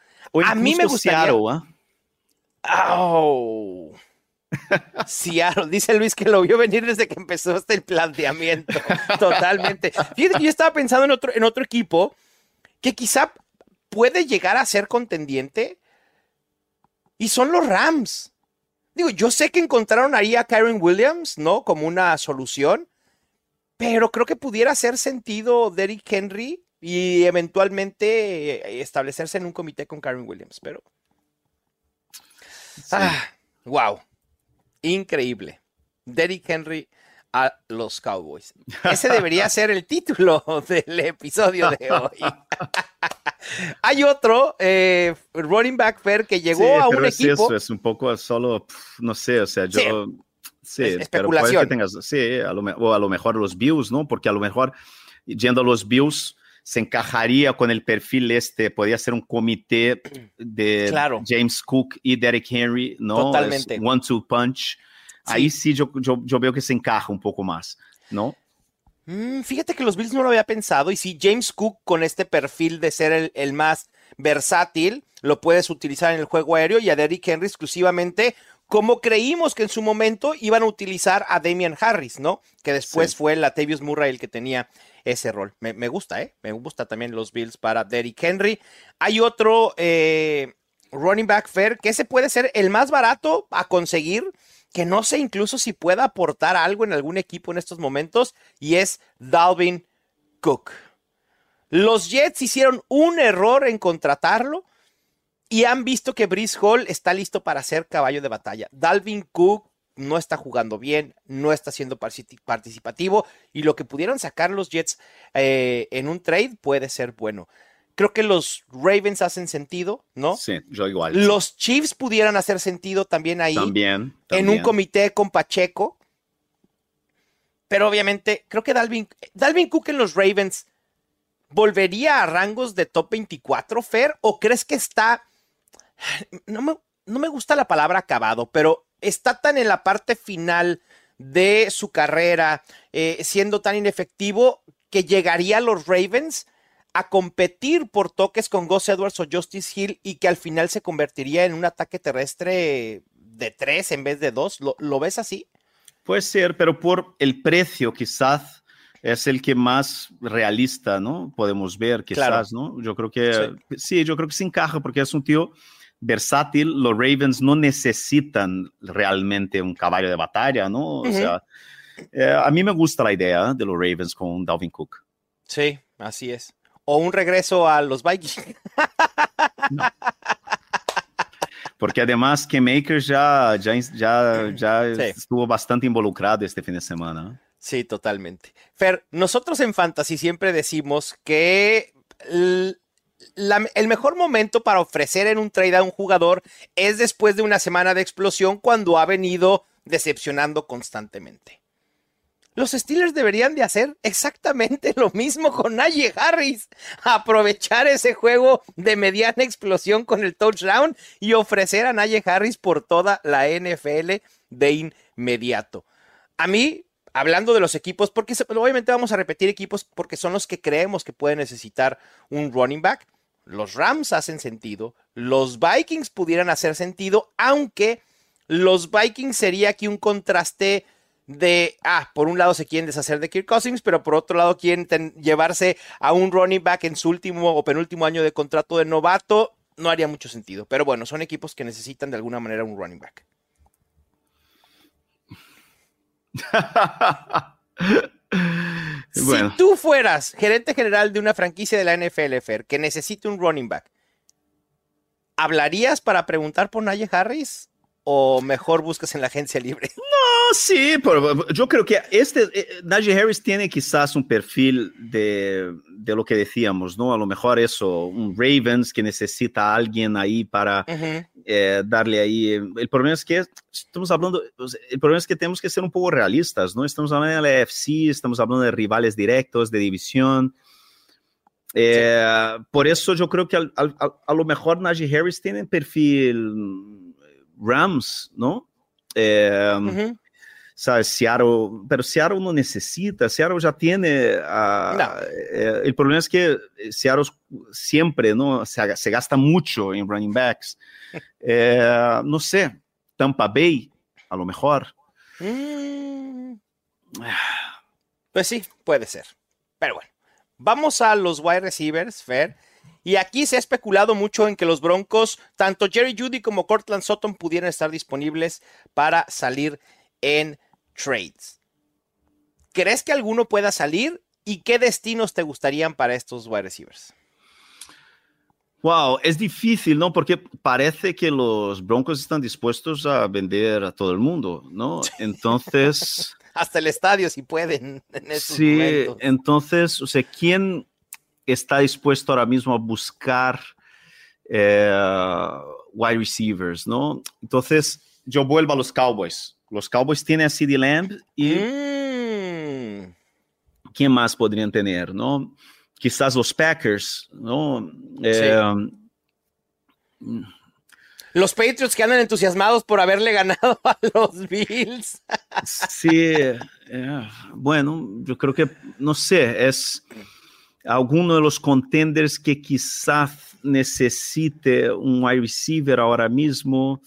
a mí me gustaría. Oh. Seattle, dice Luis que lo vio venir desde que empezó el planteamiento. (laughs) Totalmente. Fíjate que yo estaba pensando en otro, en otro equipo que quizá puede llegar a ser contendiente y son los Rams. Digo, yo sé que encontraron ahí a Kyron Williams, ¿no? Como una solución, pero creo que pudiera hacer sentido Derrick Henry y eventualmente establecerse en un comité con Kyron Williams, pero. Ah, wow. Increíble. Derrick Henry a los Cowboys. Ese debería ser el título (laughs) del episodio de hoy. (laughs) Hay otro eh, running back fair que llegó a un equipo. Eso es un poco solo, no sé, o sea, yo. Sí, especulación. sí, a lo, o a lo mejor los Bills, ¿no? Porque a lo mejor yendo a los Bills se encajaría con el perfil este, podría ser un comité de James Cook y Derek Henry, ¿no? Totalmente. One-two punch. Ahí sí yo, yo, yo, veo que se encaja un poco más, ¿no? Mm, fíjate que los Bills no lo había pensado y si James Cook con este perfil de ser el, más versátil, lo puedes utilizar en el juego aéreo y a Derrick Henry exclusivamente como creímos que en su momento iban a utilizar a Damian Harris, ¿no? Que después fue Latavius Murray el que tenía ese rol. Me, gusta, ¿eh? Me gusta también los Bills para Derrick Henry. Hay otro eh, running back fair que ese puede ser el más barato a conseguir que no sé incluso si pueda aportar algo en algún equipo en estos momentos, y es Dalvin Cook. Los Jets hicieron un error en contratarlo y han visto que Brice Hall está listo para ser caballo de batalla. Dalvin Cook no está jugando bien, no está siendo participativo y lo que pudieron sacar los Jets eh, en un trade puede ser bueno. Creo que los Ravens hacen sentido, ¿no? Sí, yo igual. Los Chiefs pudieran hacer sentido también ahí. También, En un comité con Pacheco. Pero obviamente, creo que Dalvin, Dalvin Cook en los Ravens volvería a rangos de top 24, Fer, o crees que está. No me, no me gusta la palabra acabado, pero está tan en la parte final de su carrera, eh, siendo tan inefectivo, que llegaría a los Ravens a competir por toques con Gus Edwards o Justice Hill y que al final se convertiría en un ataque terrestre de tres en vez de dos. ¿Lo, ves así? Puede ser, pero por el precio quizás es el que más realista, ¿no? Podemos ver quizás, ¿no? Yo creo que sí. yo creo que se encaja porque es un tío versátil. Los Ravens no necesitan realmente un caballo de batalla, ¿no? O sea, eh, a mí me gusta la idea de los Ravens con Dalvin Cook. Sí, así es o un regreso a los Vikings. Porque además que Makers ya, ya, ya, ya estuvo bastante involucrado este fin de semana. Sí, totalmente. Fer, nosotros en Fantasy siempre decimos que el, mejor momento para ofrecer en un trade a un jugador es después de una semana de explosión cuando ha venido decepcionando constantemente. Los Steelers deberían de hacer exactamente lo mismo con Najee Harris. Aprovechar ese juego de mediana explosión con el touchdown y ofrecer a Najee Harris por toda la NFL de inmediato. A mí, hablando de los equipos, porque obviamente vamos a repetir equipos porque son los que creemos que pueden necesitar un running back. Los Rams hacen sentido, los Vikings pudieran hacer sentido, aunque los Vikings sería aquí un contraste de, ah, por un lado se quieren deshacer de Kirk Cousins, pero por otro lado quieren llevarse a un running back en su último o penúltimo año de contrato de novato, no haría mucho sentido. Pero bueno, son equipos que necesitan de alguna manera un running back. (laughs) Si tú fueras gerente general de una franquicia de la NFL, Fer, que necesite un running back, ¿hablarías para preguntar por Najee Harris? ¿O mejor buscas en la agencia libre? (laughs) sí, yo creo que este, eh, Najee Harris tiene quizás un perfil de, de, lo que decíamos, ¿no? A lo mejor eso, un Ravens que necesita a alguien ahí para eh, darle ahí. El problema es que estamos hablando, el problema es que tenemos que ser un poco realistas, ¿no? Estamos hablando de la AFC, estamos hablando de rivales directos, de división. Eh, por eso yo creo que a lo mejor Najee Harris tiene perfil Rams, ¿no? ¿sabes? Seattle, pero Seattle no necesita, Seattle ya tiene, uh, no. eh, el problema es que Seattle siempre, ¿no? Se, se gasta mucho en running backs. (laughs) eh, no sé, Tampa Bay, a lo mejor. Mm. Pues sí, puede ser. Pero bueno, vamos a los wide receivers, Fer. Y aquí se ha especulado mucho en que los Broncos, tanto Jerry Judy como Cortland Sutton, pudieran estar disponibles para salir en trades. ¿Crees que alguno pueda salir? ¿Y qué destinos te gustarían para estos wide receivers? Wow, es difícil, ¿no? Porque parece que los Broncos están dispuestos a vender a todo el mundo, ¿no? (laughs) Entonces... Hasta el estadio, si pueden. En sí, momentos. entonces, o sea, ¿quién está dispuesto ahora mismo a buscar eh, wide receivers, ¿no? Entonces, yo vuelvo a los Cowboys. Los Cowboys tienen a CD Lamb y... Mm. ¿Quién más podrían tener, no? Quizás los Packers, ¿no? Eh, sí. Los Patriots que andan entusiasmados por haberle ganado (laughs) a los Bills. sí, eh, bueno, yo creo que, no sé, es alguno de los contenders que quizás necesite un wide receiver ahora mismo.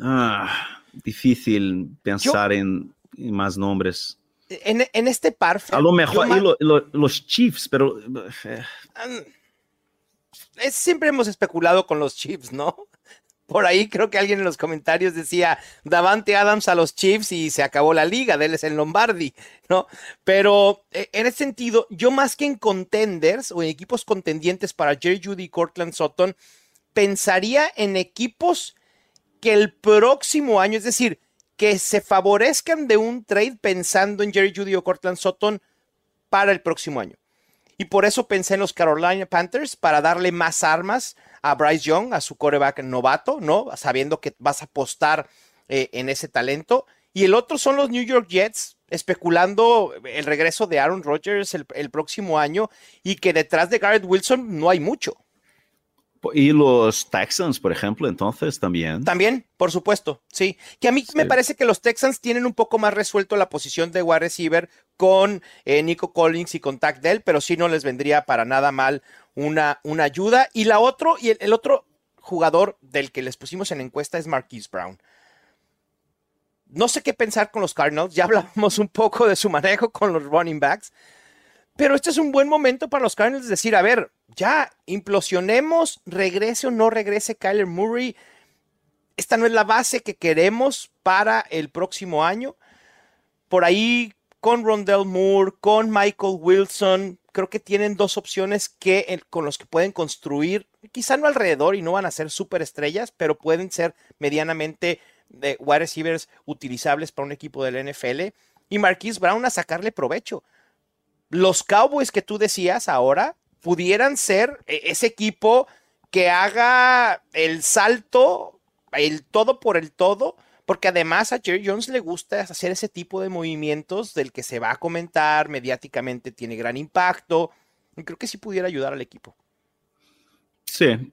Ah, difícil pensar yo, en, en, más nombres. En, en este par. A lo mejor yo, lo, lo, los Chiefs, pero. Eh. Es, siempre hemos especulado con los Chiefs, ¿no? Por ahí creo que alguien en los comentarios decía Davante Adams a los Chiefs y se acabó la liga, de él es el Lombardi, ¿no? Pero eh, en ese sentido, yo más que en contenders o en equipos contendientes para Jerry Judy y Cortland Sutton, pensaría en equipos que el próximo año, es decir, que se favorezcan de un trade pensando en Jerry Judy o Cortland Sutton para el próximo año. Y por eso pensé en los Carolina Panthers para darle más armas a Bryce Young, a su coreback novato, ¿no? Sabiendo que vas a apostar eh, en ese talento. Y el otro son los New York Jets, especulando el regreso de Aaron Rodgers el, el próximo año y que detrás de Garrett Wilson no hay mucho. Y los Texans, por ejemplo, entonces también. También, por supuesto, sí. Que a mí sí. me parece que los Texans tienen un poco más resuelto la posición de wide receiver con eh, Nico Collins y con Tack Dell, pero sí no les vendría para nada mal una, una ayuda. Y la otro, y el, el, otro jugador del que les pusimos en encuesta es Marquise Brown. No sé qué pensar con los Cardinals, ya (laughs) hablamos un poco de su manejo con los running backs, pero este es un buen momento para los Cardinals decir, a ver, ya implosionemos, regrese o no regrese Kyler Murray. Esta no es la base que queremos para el próximo año. Por ahí, con Rondell Moore, con Michael Wilson, creo que tienen dos opciones que, con los que pueden construir, quizá no alrededor y no van a ser súper estrellas, pero pueden ser medianamente de wide receivers utilizables para un equipo del NFL. Y Marquise Brown a sacarle provecho. Los Cowboys que tú decías ahora pudieran ser e, ese equipo que haga el salto, el todo por el todo, porque además a Jerry Jones le gusta hacer ese tipo de movimientos del que se va a comentar mediáticamente, tiene gran impacto. Y creo que sí pudiera ayudar al equipo. Sí,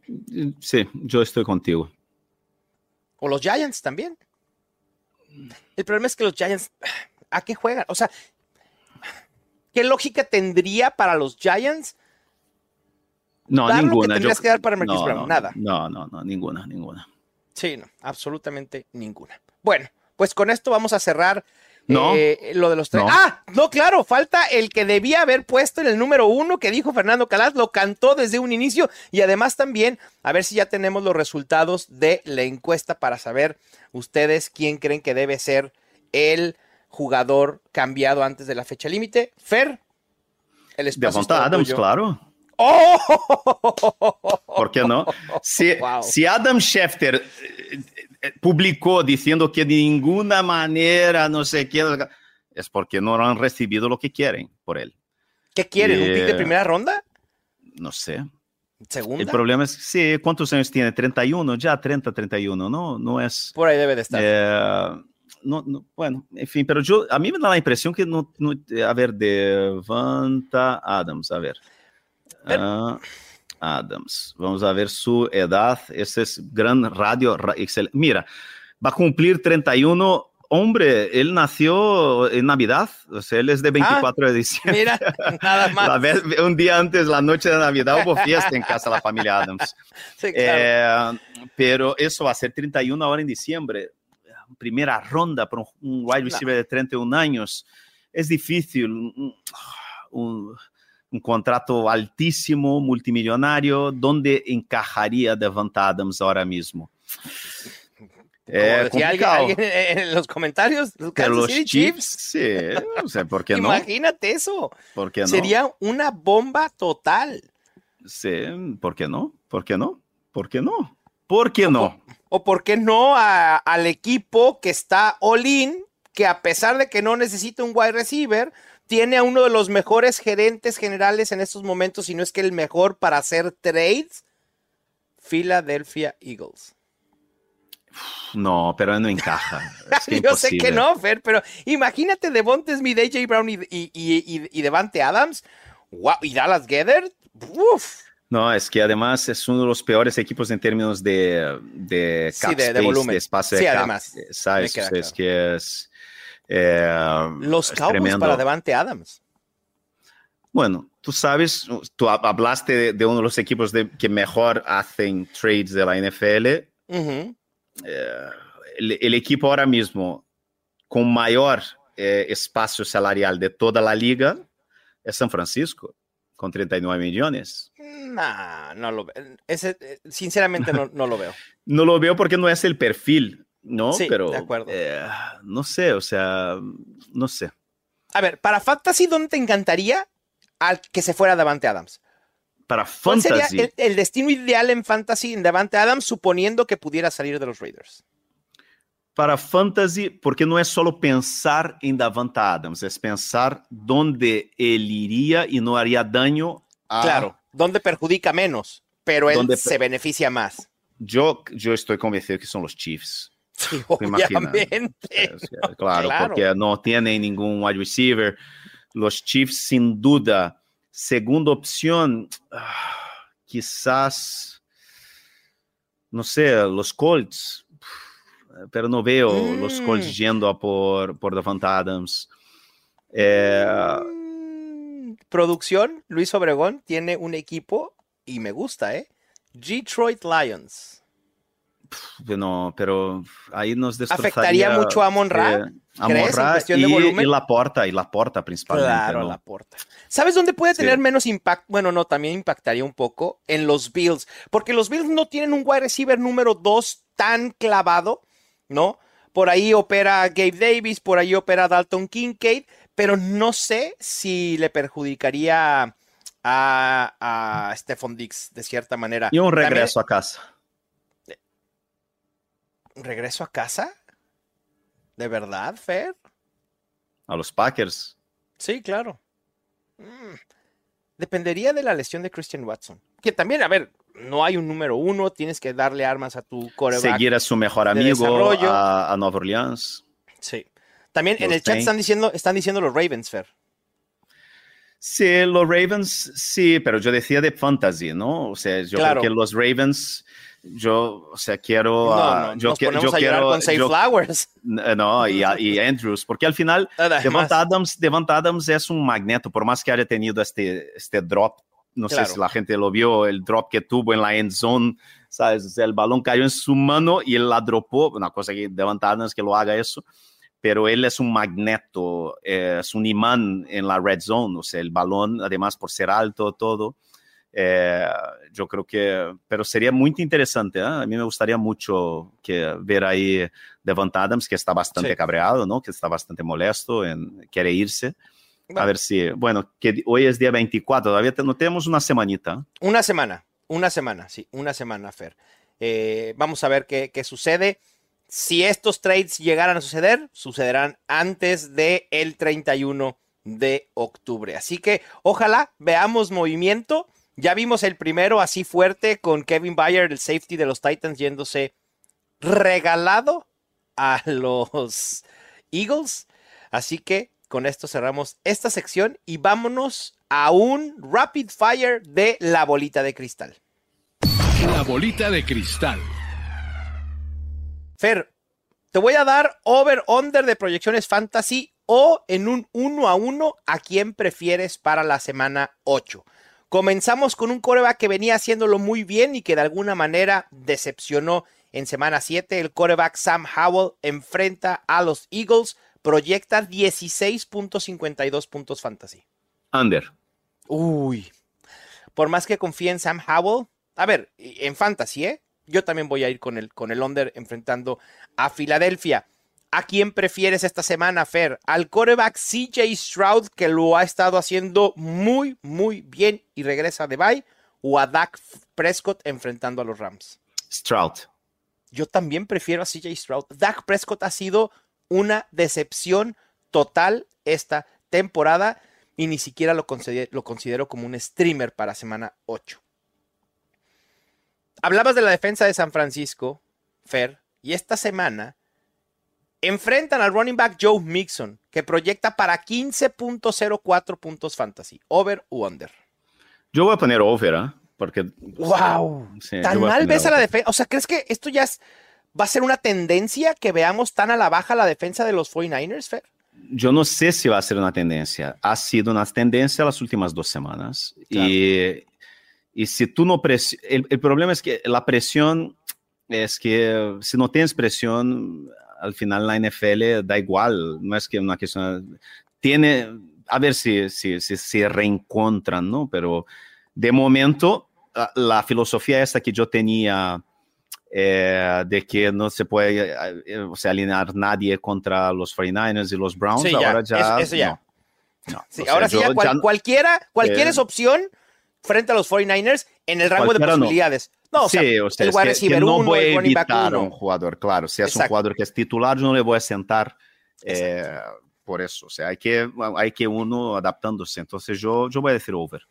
sí, yo estoy contigo. O los Giants también. El problema es que los Giants, ¿a qué juegan? O sea, ¿qué lógica tendría para los Giants? No, dar ninguna. Lo que tendrías yo, que dar para Marquise no, Brown, no, nada. No, no, no, ninguna, ninguna. Sí, no, absolutamente ninguna. Bueno, pues con esto vamos a cerrar No. eh, lo de los tres. No. Ah, no, claro, falta el que debía haber puesto en el número uno que dijo Fernando Calas, lo cantó desde un inicio y además también a ver si ya tenemos los resultados de la encuesta para saber ustedes quién creen que debe ser el jugador cambiado antes de la fecha límite. Fer, el espacio es Devonta Adams, tuyo. claro. ¡Oh! ¿Por qué no? Si, Wow. si Adam Schefter eh, eh, publicó diciendo que de ninguna manera, no sé qué, es porque no han recibido lo que quieren por él. ¿Qué quieren? ¿Un pick de Eh, primera ronda? No sé. ¿Segunda? El problema es, sí, ¿cuántos años tiene? 31, ya 30, 31, ¿no? No es... Por ahí debe de estar. Eh, no, no, bueno, en fin, pero yo, a mí me da la impresión que no, no a ver, Devonta Adams, a ver. Ah, Adams, vamos a ver su edad, ese es gran radio, ra- excel- Mira, va a cumplir 31. Hombre, él nació en Navidad, o sea, él es de 24 de diciembre. Mira, nada (laughs) más. La vez- un día antes, la noche de Navidad, hubo fiesta en casa de la familia Adams. (laughs) Sí, claro. Eh, pero eso va a ser 31 ahora en diciembre. Primera ronda para un, wide receiver de 31 años. Es difícil. Un, un- un contrato altísimo, multimillonario. ¿Dónde encajaría Devant Adams ahora mismo? Eh, alguien, alguien en los comentarios, los Kansas los City Chiefs, Chiefs. sí, no sé por qué no. Imagínate eso. ¿Por qué no? Sería una bomba total. Sí, ¿por qué no? ¿Por qué no? ¿Por qué no? ¿Por qué no? O por qué no a- al equipo que está all-in, que a pesar de que no necesita un wide receiver, tiene a uno de los mejores gerentes generales en estos momentos, si no es que el mejor para hacer trades, Philadelphia Eagles. No, pero no encaja. (laughs) Es que Yo sé que no, Fer, pero imagínate Devonta Smith, AJ Brown y, y, y, y- y Devante Adams, wow, y Dallas Gether, uf, No, es que además es uno de los peores equipos en términos de, de Sí, cap de- de space, volumen. espacio Sí, de cap, además, eh, ¿sabes? O sea, es que es... eh, los es Cowboys tremendo. para Devante Adams. Bueno, tú sabes, tú hab- hablaste de, de uno de los equipos de- que mejor hacen trades de la NFL. Eh, el, el equipo ahora mismo con mayor eh, espacio salarial de toda la liga es San Francisco, con 39 millones. Nah, no lo veo. Ese, eh, sinceramente no, no lo veo. (laughs) No lo veo porque no es el perfil, ¿no? Sí, Pero de acuerdo. eh, no sé, o sea, no sé. A ver, para Fantasy, ¿dónde te encantaría al que se fuera Davante Adams? Para ¿Cuál sería fantasy, el, el destino ideal en Fantasy en Davante Adams, suponiendo que pudiera salir de los Raiders? Para fantasy, porque no es solo pensar en Davante Adams, es pensar dónde él iría y no haría daño a Claro, ¿dónde perjudica menos? Pero él ¿Dónde se per- beneficia más. Yo, yo estoy convencido que son los Chiefs. Sí, ¿Te imaginas? obviamente. (laughs) Es que, claro, claro. porque no tienen ningún wide receiver. Los Chiefs, sin duda. Segunda opción, ah, quizás, no sé, los Colts. Pero no veo los Mm. Colts yendo a por, por Davante Adams. Eh, Mm, Producción, Luis Obregón tiene un equipo y me gusta, ¿eh? Detroit Lions. no, pero ahí nos destrozaría. ¿Afectaría mucho a Amon-Ra? eh, a ¿Crees, en Amon-Ra cuestión de y, la porta, y la porta principalmente. Claro, ¿no? la porta. ¿Sabes dónde puede Sí. tener menos impacto? Bueno, no, también impactaría un poco en los Bills, porque los Bills no tienen un wide receiver número 2 tan clavado, ¿no? Por ahí opera Gabe Davis, por ahí opera Dalton Kincaid, pero no sé si le perjudicaría a, a Stephon Dix de cierta manera. Y un También- regreso a casa. ¿Regreso a casa? ¿De verdad, Fer? A los Packers. Sí, claro. Mm. Dependería de la lesión de Christian Watson. Que también, a ver, no hay un número uno, tienes que darle armas a tu coreback. Seguir a su mejor amigo, a, a Nueva Orleans. Sí. También en el chat están diciendo, están diciendo los Ravens, Fer. Sí, los Ravens, sí, pero yo decía de fantasy, ¿no? O sea, yo Claro. creo que los Ravens, yo, o sea, quiero... No, no, yo, nos que- ponemos yo a llorar quiero... con yo- Flowers. no, y, Andrews, porque al final Devant Adams, Devant Adams es un magneto, por más que haya tenido este, este drop, no Claro. sé si la gente lo vio, el drop que tuvo en la end zone, ¿sabes? O sea, el balón cayó en su mano y él la dropó, una cosa que Devant Adams que lo haga eso, pero él es un magneto, eh, es un imán en la red zone, o sea, el balón, además por ser alto, todo. eh, yo creo que, pero sería muy interesante, ¿eh? a mí me gustaría mucho que ver ahí Devant Adams, que está bastante Sí. cabreado, ¿no? Que está bastante molesto, en, quiere irse. A ver si, bueno, que hoy es día 24, todavía no tenemos una semanita. Una semana, una semana, sí, una semana, Fer. Eh, vamos a ver qué, qué sucede. Si estos trades llegaran a suceder, sucederán antes del el 31 de octubre. Así que ojalá veamos movimiento. Ya vimos el primero así fuerte con Kevin Bayer, el safety de los Titans, yéndose regalado a los Eagles. Así que con esto cerramos esta sección y vámonos a un rapid fire de la bolita de cristal. La bolita de cristal. Fer, te voy a dar over-under de proyecciones fantasy o en un 1 a 1 a quién prefieres para la semana 8. Comenzamos con un coreback que venía haciéndolo muy bien y que de alguna manera decepcionó en semana 7. El coreback Sam Howell enfrenta a los Eagles, proyecta 16.52 puntos fantasy. Under. Uy, por más que confíe en Sam Howell, a ver, en fantasy, ¿eh? Yo también voy a ir con el, con el under enfrentando a Filadelfia. ¿A quién prefieres esta semana, Fer? ¿Al coreback CJ Stroud, que lo ha estado haciendo muy, muy bien y regresa de bye? ¿O a Dak Prescott enfrentando a los Rams? Stroud. Yo también prefiero a CJ Stroud. Dak Prescott ha sido una decepción total esta temporada y ni siquiera lo considero, lo considero como un streamer para semana 8. Hablabas de la defensa de San Francisco, Fer, y esta semana enfrentan al running back Joe Mixon, que proyecta para 15.04 puntos fantasy. ¿Over u under? Yo voy a poner over, ¿eh? Porque. ¡Wow! Sí, tan mal ves a la defensa. O sea, ¿crees que esto ya es, va a ser una tendencia que veamos tan a la baja la defensa de los 49ers, Fer? Yo no sé si va a ser una tendencia. Ha sido una tendencia las últimas dos semanas. Claro. Y, y, si tú no presionas. El, el problema es que la presión es que si no tienes presión, al final la NFL da igual, no es que una cuestión, tiene, a ver si se si, si, reencuentran, ¿no? Pero de momento, la filosofía esta que yo tenía eh, de que no se puede eh, o sea, alinear nadie contra los 49ers y los Browns, sí, ahora ya... Eso, eso ya. No. No. Sí, O sea, ahora sí, ya, cual- ya- cualquiera, cualquier eh, es opción frente a los 49ers en el rango de posibilidades. No, o sea, sí, o sea, el wide receiver no uno, voy el a running back uno. un jugador, claro. Si es un jugador que es titular, yo no le voy a sentar eh, por eso. O sea, hay que, hay que uno adaptándose. Entonces yo, yo voy a decir over.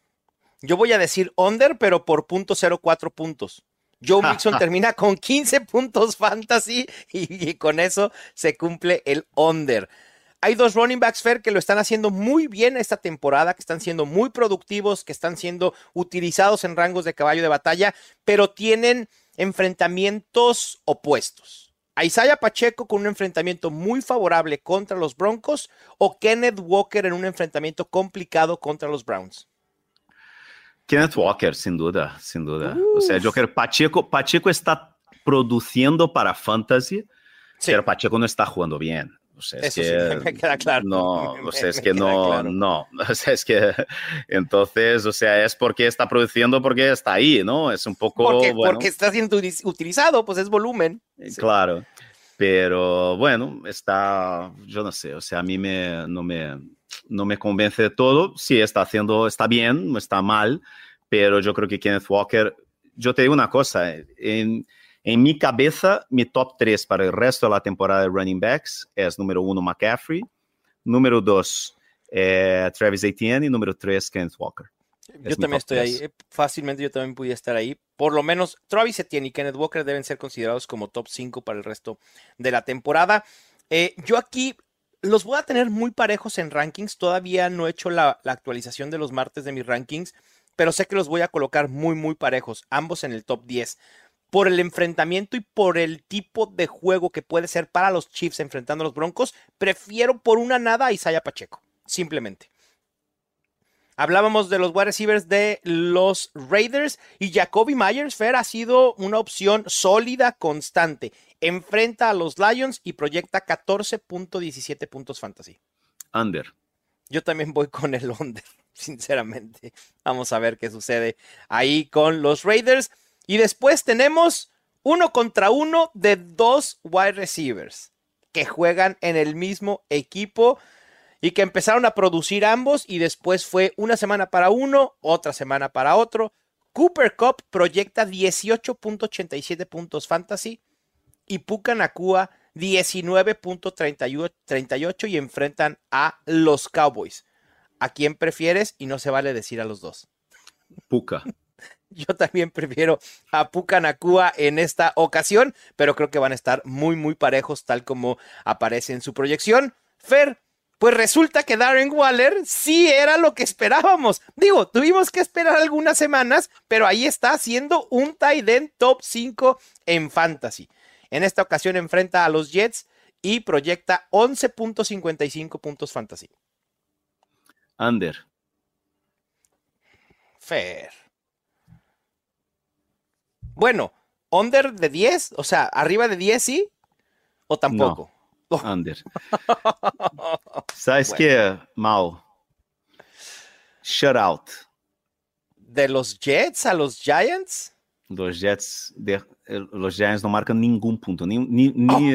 Yo voy a decir under, pero por punto .04 puntos. Joe Mixon termina con 15 puntos fantasy (laughs) y, y con eso se cumple el under. Hay dos running backs, Fer, que lo están haciendo muy bien esta temporada, que están siendo muy productivos, que están siendo utilizados en rangos de caballo de batalla, pero tienen enfrentamientos opuestos. A Isaiah Pacheco con un enfrentamiento muy favorable contra los Broncos o Kenneth Walker en un enfrentamiento complicado contra los Browns. Kenneth Walker, sin duda, sin duda. O sea, yo creo Pacheco, Pacheco está produciendo para fantasy, Sí. pero Pacheco no está jugando bien. O sea, es Eso sí, que (laughs) me queda claro. No, (laughs) Me- o sea, es me que no, claro. no, (laughs) o sea, es que entonces, o sea, es porque está produciendo porque está ahí, ¿no? Es un poco, Porque, bueno, porque está siendo uti- utilizado, pues es volumen. eh, Sí. claro, pero bueno, está, yo no sé, o sea, a mí me, no me, no me convence de todo, sí, está haciendo, está bien, no está mal, pero yo creo que Kenneth Walker, yo te digo una cosa, en, en mi cabeza, mi top 3 para el resto de la temporada de running backs es número uno McCaffrey, número dos eh, Travis Etienne y número tres Kenneth Walker. Yo Es también estoy ahí. tres. eh, Fácilmente yo también pudiera estar ahí. Por lo menos Travis Etienne y Kenneth Walker deben ser considerados como top 5 para el resto de la temporada. Eh, yo aquí los voy a tener muy parejos en rankings. Todavía no he hecho la, actualización de los martes de mis rankings, pero sé que los voy a colocar muy, muy parejos. Ambos en el top 10. Por el enfrentamiento y por el tipo de juego que puede ser para los Chiefs enfrentando a los Broncos, prefiero por una nada a Isaiah Pacheco. Simplemente. Hablábamos de los wide receivers de los Raiders y Jacoby Myers, Fer, ha sido una opción sólida, constante. Enfrenta a los Lions y proyecta 14.17 puntos fantasy. Under. Yo también voy con el under, (laughs) sinceramente. Vamos a ver qué sucede ahí con los Raiders. Y después tenemos uno contra uno de dos wide receivers que juegan en el mismo equipo y que empezaron a producir ambos y después fue una semana para uno, otra semana para otro. Cooper Cup proyecta 18.87 puntos fantasy y Puka Nakua 19.38 y enfrentan a los Cowboys. ¿A quién prefieres? Y no se vale decir a los dos. Puka. (laughs) Yo también prefiero a Puka Nakua en esta ocasión, pero creo que van a estar muy, muy parejos, tal como aparece en su proyección. Fer, pues resulta que Darren Waller sí era lo que esperábamos. Digo, tuvimos que esperar algunas semanas, pero ahí está siendo un tight end top 5 en fantasy. En esta ocasión enfrenta a los Jets y proyecta 11.55 puntos fantasy. Under. Fair. Bueno, under de 10, o sea, arriba de 10 sí, o tampoco. No, under. (laughs) ¿Sabes qué, Mal? Shutout. ¿De los Jets a los Giants? Los Jets, de, los Giants no marcan ningún punto, ni, ni, ni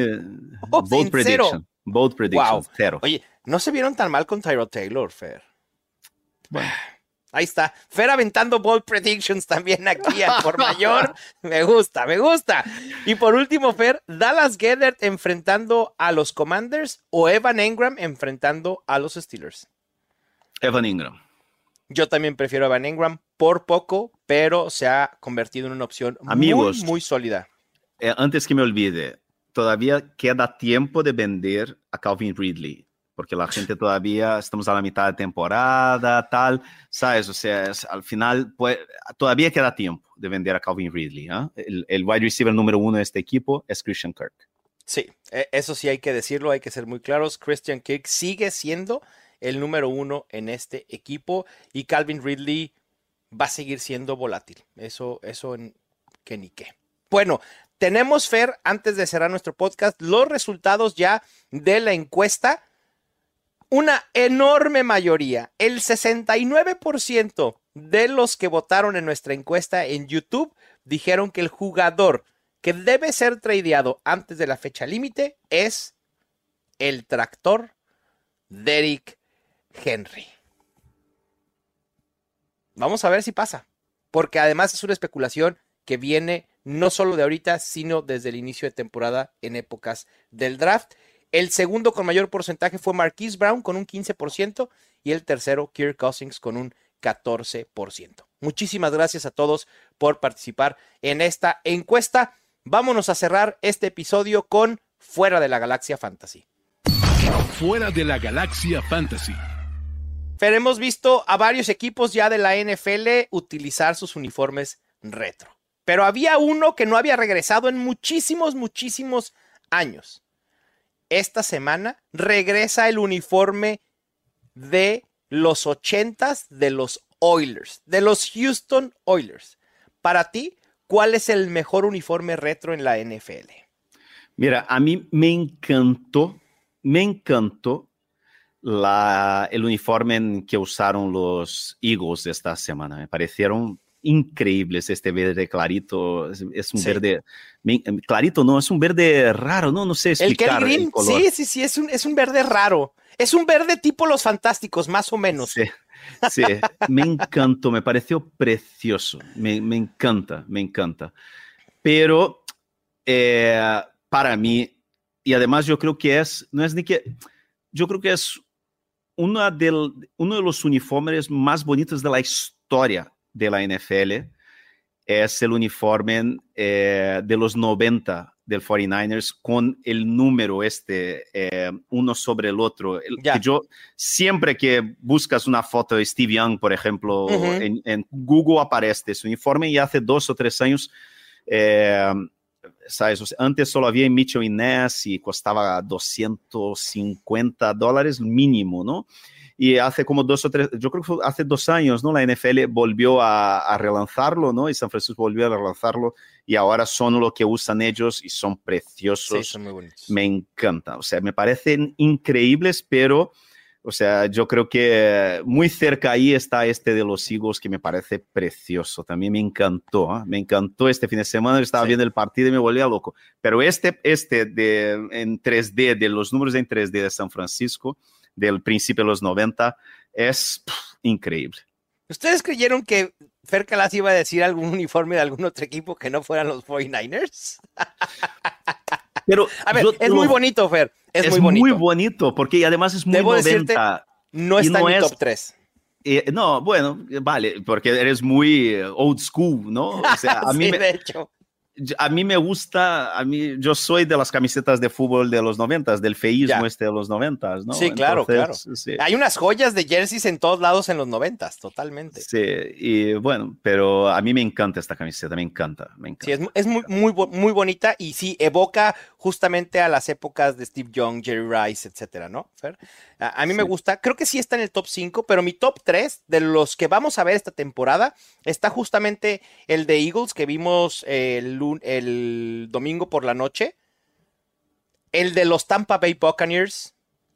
Oh, bold ¿en prediction. cero? Bold prediction, Wow. cero. Oye, no se vieron tan mal con Tyrod Taylor, Fer. Bueno. (sighs) Ahí está. Fer aventando bold predictions también aquí al por mayor. (laughs) Me gusta, me gusta. Y por último, Fer, Dallas Gethert enfrentando a los Commanders o Evan Engram enfrentando a los Steelers. Evan Ingram. Yo también prefiero a Evan Engram por poco, pero se ha convertido en una opción Amigos. muy, muy sólida. Eh, antes que me olvide, todavía queda tiempo de vender a Calvin Ridley, porque la gente todavía, estamos a la mitad de temporada, tal, ¿sabes? O sea, es- al final, pues, todavía queda tiempo de vender a Calvin Ridley. ¿ah? El, el wide receiver número uno de este equipo es Christian Kirk. Sí, e- eso sí hay que decirlo, hay que ser muy claros. Christian Kirk sigue siendo el número uno en este equipo y Calvin Ridley va a seguir siendo volátil. Eso, eso en- que ni qué. Bueno, tenemos, Fer, antes de cerrar nuestro podcast, los resultados ya de la encuesta. Una enorme mayoría, el 69% de los que votaron en nuestra encuesta en YouTube dijeron que el jugador que debe ser tradeado antes de la fecha límite es el tractor Derrick Henry. Vamos a ver si pasa, porque además es una especulación que viene no solo de ahorita, sino desde el inicio de temporada en épocas del draft. El segundo con mayor porcentaje fue Marquise Brown con un 15% y el tercero Kirk Cousins con un 14%. Muchísimas gracias a todos por participar en esta encuesta. Vámonos a cerrar este episodio con Fuera de la Galaxia Fantasy. Fuera de la galaxia fantasy. Pero hemos visto a varios equipos ya de la NFL utilizar sus uniformes retro. Pero había uno que no había regresado en muchísimos, muchísimos años. Esta semana regresa el uniforme de los ochentas de los Oilers, de los Houston Oilers. Para ti, ¿cuál es el mejor uniforme retro en la NFL? Mira, a mí me encantó, me encantó la, el uniforme que usaron los Eagles esta semana. Me parecieron increíbles este verde clarito. Es, un Sí. verde, clarito no, es un verde raro, no, no sé El Kelly explicar el, Green, color. sí, sí, sí, es un, es un verde raro. Es un verde tipo los fantásticos, más o menos. Sí, sí, me encantó, me pareció precioso, me, me encanta, me encanta. Pero eh, para mí, y además yo creo que es, no es ni que, yo creo que es una del, uno de los uniformes más bonitos de la historia de la NFL, es el uniforme eh, de los 90 del 49ers con el número este, eh, uno sobre el otro. Ya. que yo, siempre que buscas una foto de Steve Young, por ejemplo, Ujú. en, en Google aparece ese uniforme y hace dos o tres años, eh, ¿sabes? Antes solo había Mitchell y Ness y costaba 250 dólares mínimo, ¿no? Y hace como dos o tres, yo creo que fue hace dos años, ¿no? La NFL volvió a, a relanzarlo, ¿no? Y San Francisco volvió a relanzarlo y ahora son lo que usan ellos y son preciosos. Sí, son muy bonitos. Me encanta, o sea, me parecen increíbles, pero, o sea, yo creo que muy cerca ahí está este de los Eagles que me parece precioso. También me encantó, ¿ah? me encantó este fin de semana. Yo estaba Sí. viendo el partido y me volvía loco. Pero este, este de, en 3D, de los números en 3D de San Francisco, del principio de los 90, es pff, increíble. ¿Ustedes creyeron que Fer Calas iba a decir algún (laughs) uniforme de algún otro equipo que no fueran los 49ers? (laughs) Pero A ver, yo es muy bonito, Fer. Es, es muy bonito. muy bonito, porque además es muy Debo 90. decirte, No está no en es- top 3. Eh, no, bueno, vale, porque eres muy eh, old school, ¿no? O sea, (laughs) a mí sí, me, de hecho. a mí me gusta, a mí, yo soy de las camisetas de fútbol de los noventas, del feísmo este de los noventas, ¿no? Sí, claro, claro. Hay unas joyas de jerseys en todos lados en los noventas, totalmente. Sí, y bueno, pero a mí me encanta esta camiseta, me encanta, me encanta. Sí, es, muy, muy, muy bonita y sí, evoca justamente a las épocas de Steve Young, Jerry Rice, etcétera, ¿no, Fer? A, mí me gusta, creo que sí está en el top 5, pero mi top 3 de los que vamos a ver esta temporada está justamente el de Eagles que vimos el, el domingo por la noche, el de los Tampa Bay Buccaneers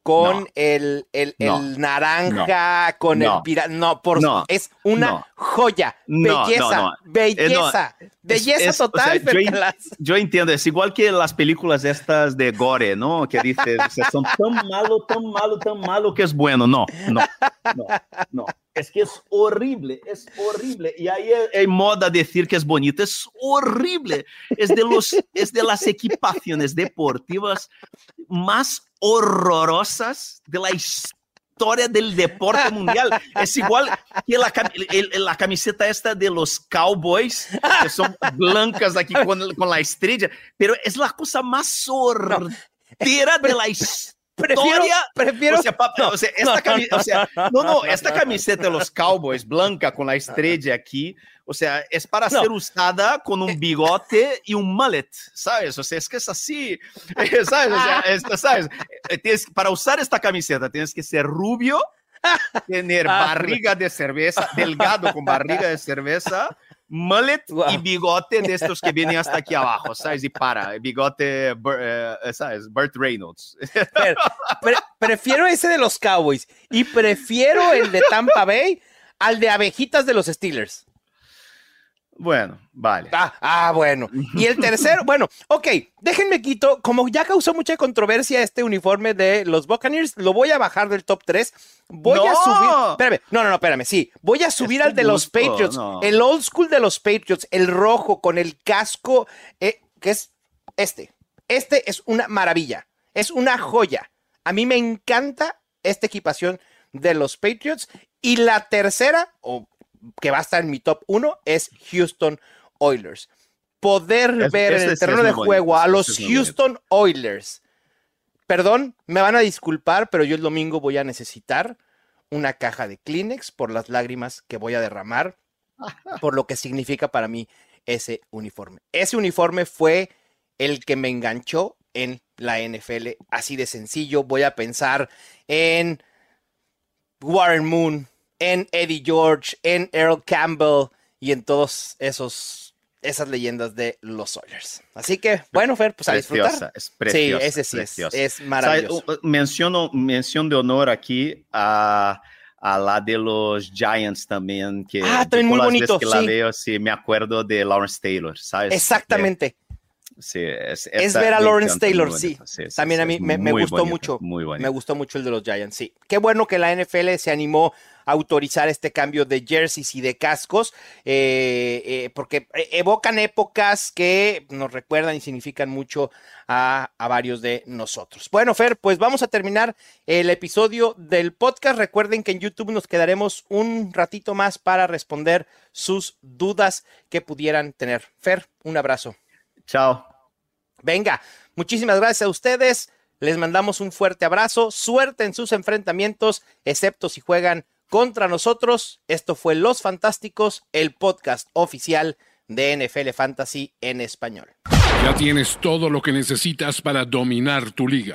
con el, el, naranja, con el pirata. No, por es una joya. Belleza, belleza, belleza total. yo, entiendo, es igual que las películas estas de Gore, ¿no? Que dices, son tan malo, tan malo, tan malo que es bueno. No, no, no, no. Es que es horrible, es horrible. Y ahí hay moda decir que es bonito, es horrible. Es de, los, es de las equipaciones deportivas más horrorosas de la historia del deporte mundial. Es igual que la, la camiseta esta de los Cowboys, que son blancas aquí con, con la estrella, pero es la cosa más horrora de la historia Prefiero, prefiero. O sea, no, o sea, esta camiseta, o sea, no, no, esta camiseta de los Cowboys blanca con la estrella aquí, o sea, es para ser usada con un bigote y un mullet, ¿sabes? O sea, es que es así, ¿sabes? O sea, es, ¿sabes? Eh, tienes, para usar esta camiseta tienes que ser rubio, tener ah, barriga de cerveza, delgado con barriga de cerveza mullet y bigote de estos que vienen hasta aquí abajo, ¿sabes? Y para, bigote, eh, ¿sabes? Burt Reynolds. prefiero ese de los Cowboys y prefiero el de Tampa Bay al de abejitas de los Steelers. Bueno, vale. Ah, ah, bueno. Y el tercero, bueno, ok, déjenme quito, como ya causó mucha controversia este uniforme de los Buccaneers, lo voy a bajar del top 3. Voy a subir, espérame, no, no, no, espérame, sí, voy a subir al de los Patriots, el old school de los Patriots, el rojo con el casco, eh, que es este. Este es una maravilla, es una joya. A mí me encanta esta equipación de los Patriots. Y la tercera, o que va a estar en mi top 1 es Houston Oilers. Poder ver en el terreno de juego a los Houston Oilers. Perdón, me van a disculpar, pero yo el domingo voy a necesitar una caja de Kleenex por las lágrimas que voy a derramar, (laughs) por lo que significa para mí ese uniforme. Ese uniforme fue el que me enganchó en la NFL, así de sencillo. Voy a pensar en Warren Moon, en Eddie George, en Earl Campbell y en todos esos esas leyendas de los Oilers. Así que, bueno, Fer, pues a disfrutar. Es preciosa, sí, ese sí es, es, maravilloso. Menciono mención de honor aquí a, a la de los Giants también, que ah, también muy bonito, que la veo, sí, me acuerdo de Lawrence Taylor, ¿sabes? Exactamente. Sí, es, es ver a Lawrence Taylor, sí. También a mí me, me gustó mucho. Muy Me gustó mucho el de los Giants, sí. Qué bueno que la NFL se animó a autorizar este cambio de jerseys y de cascos, eh, eh, porque evocan épocas que nos recuerdan y significan mucho a, a, varios de nosotros. Bueno, Fer, pues vamos a terminar el episodio del podcast. Recuerden que en YouTube nos quedaremos un ratito más para responder sus dudas que pudieran tener. Fer, un abrazo. Chao. Venga, muchísimas gracias a ustedes. Les mandamos un fuerte abrazo. Suerte en sus enfrentamientos, excepto si juegan contra nosotros. Esto fue Los Fantásticos, el podcast oficial de NFL Fantasy en español. Ya tienes todo lo que necesitas para dominar tu liga.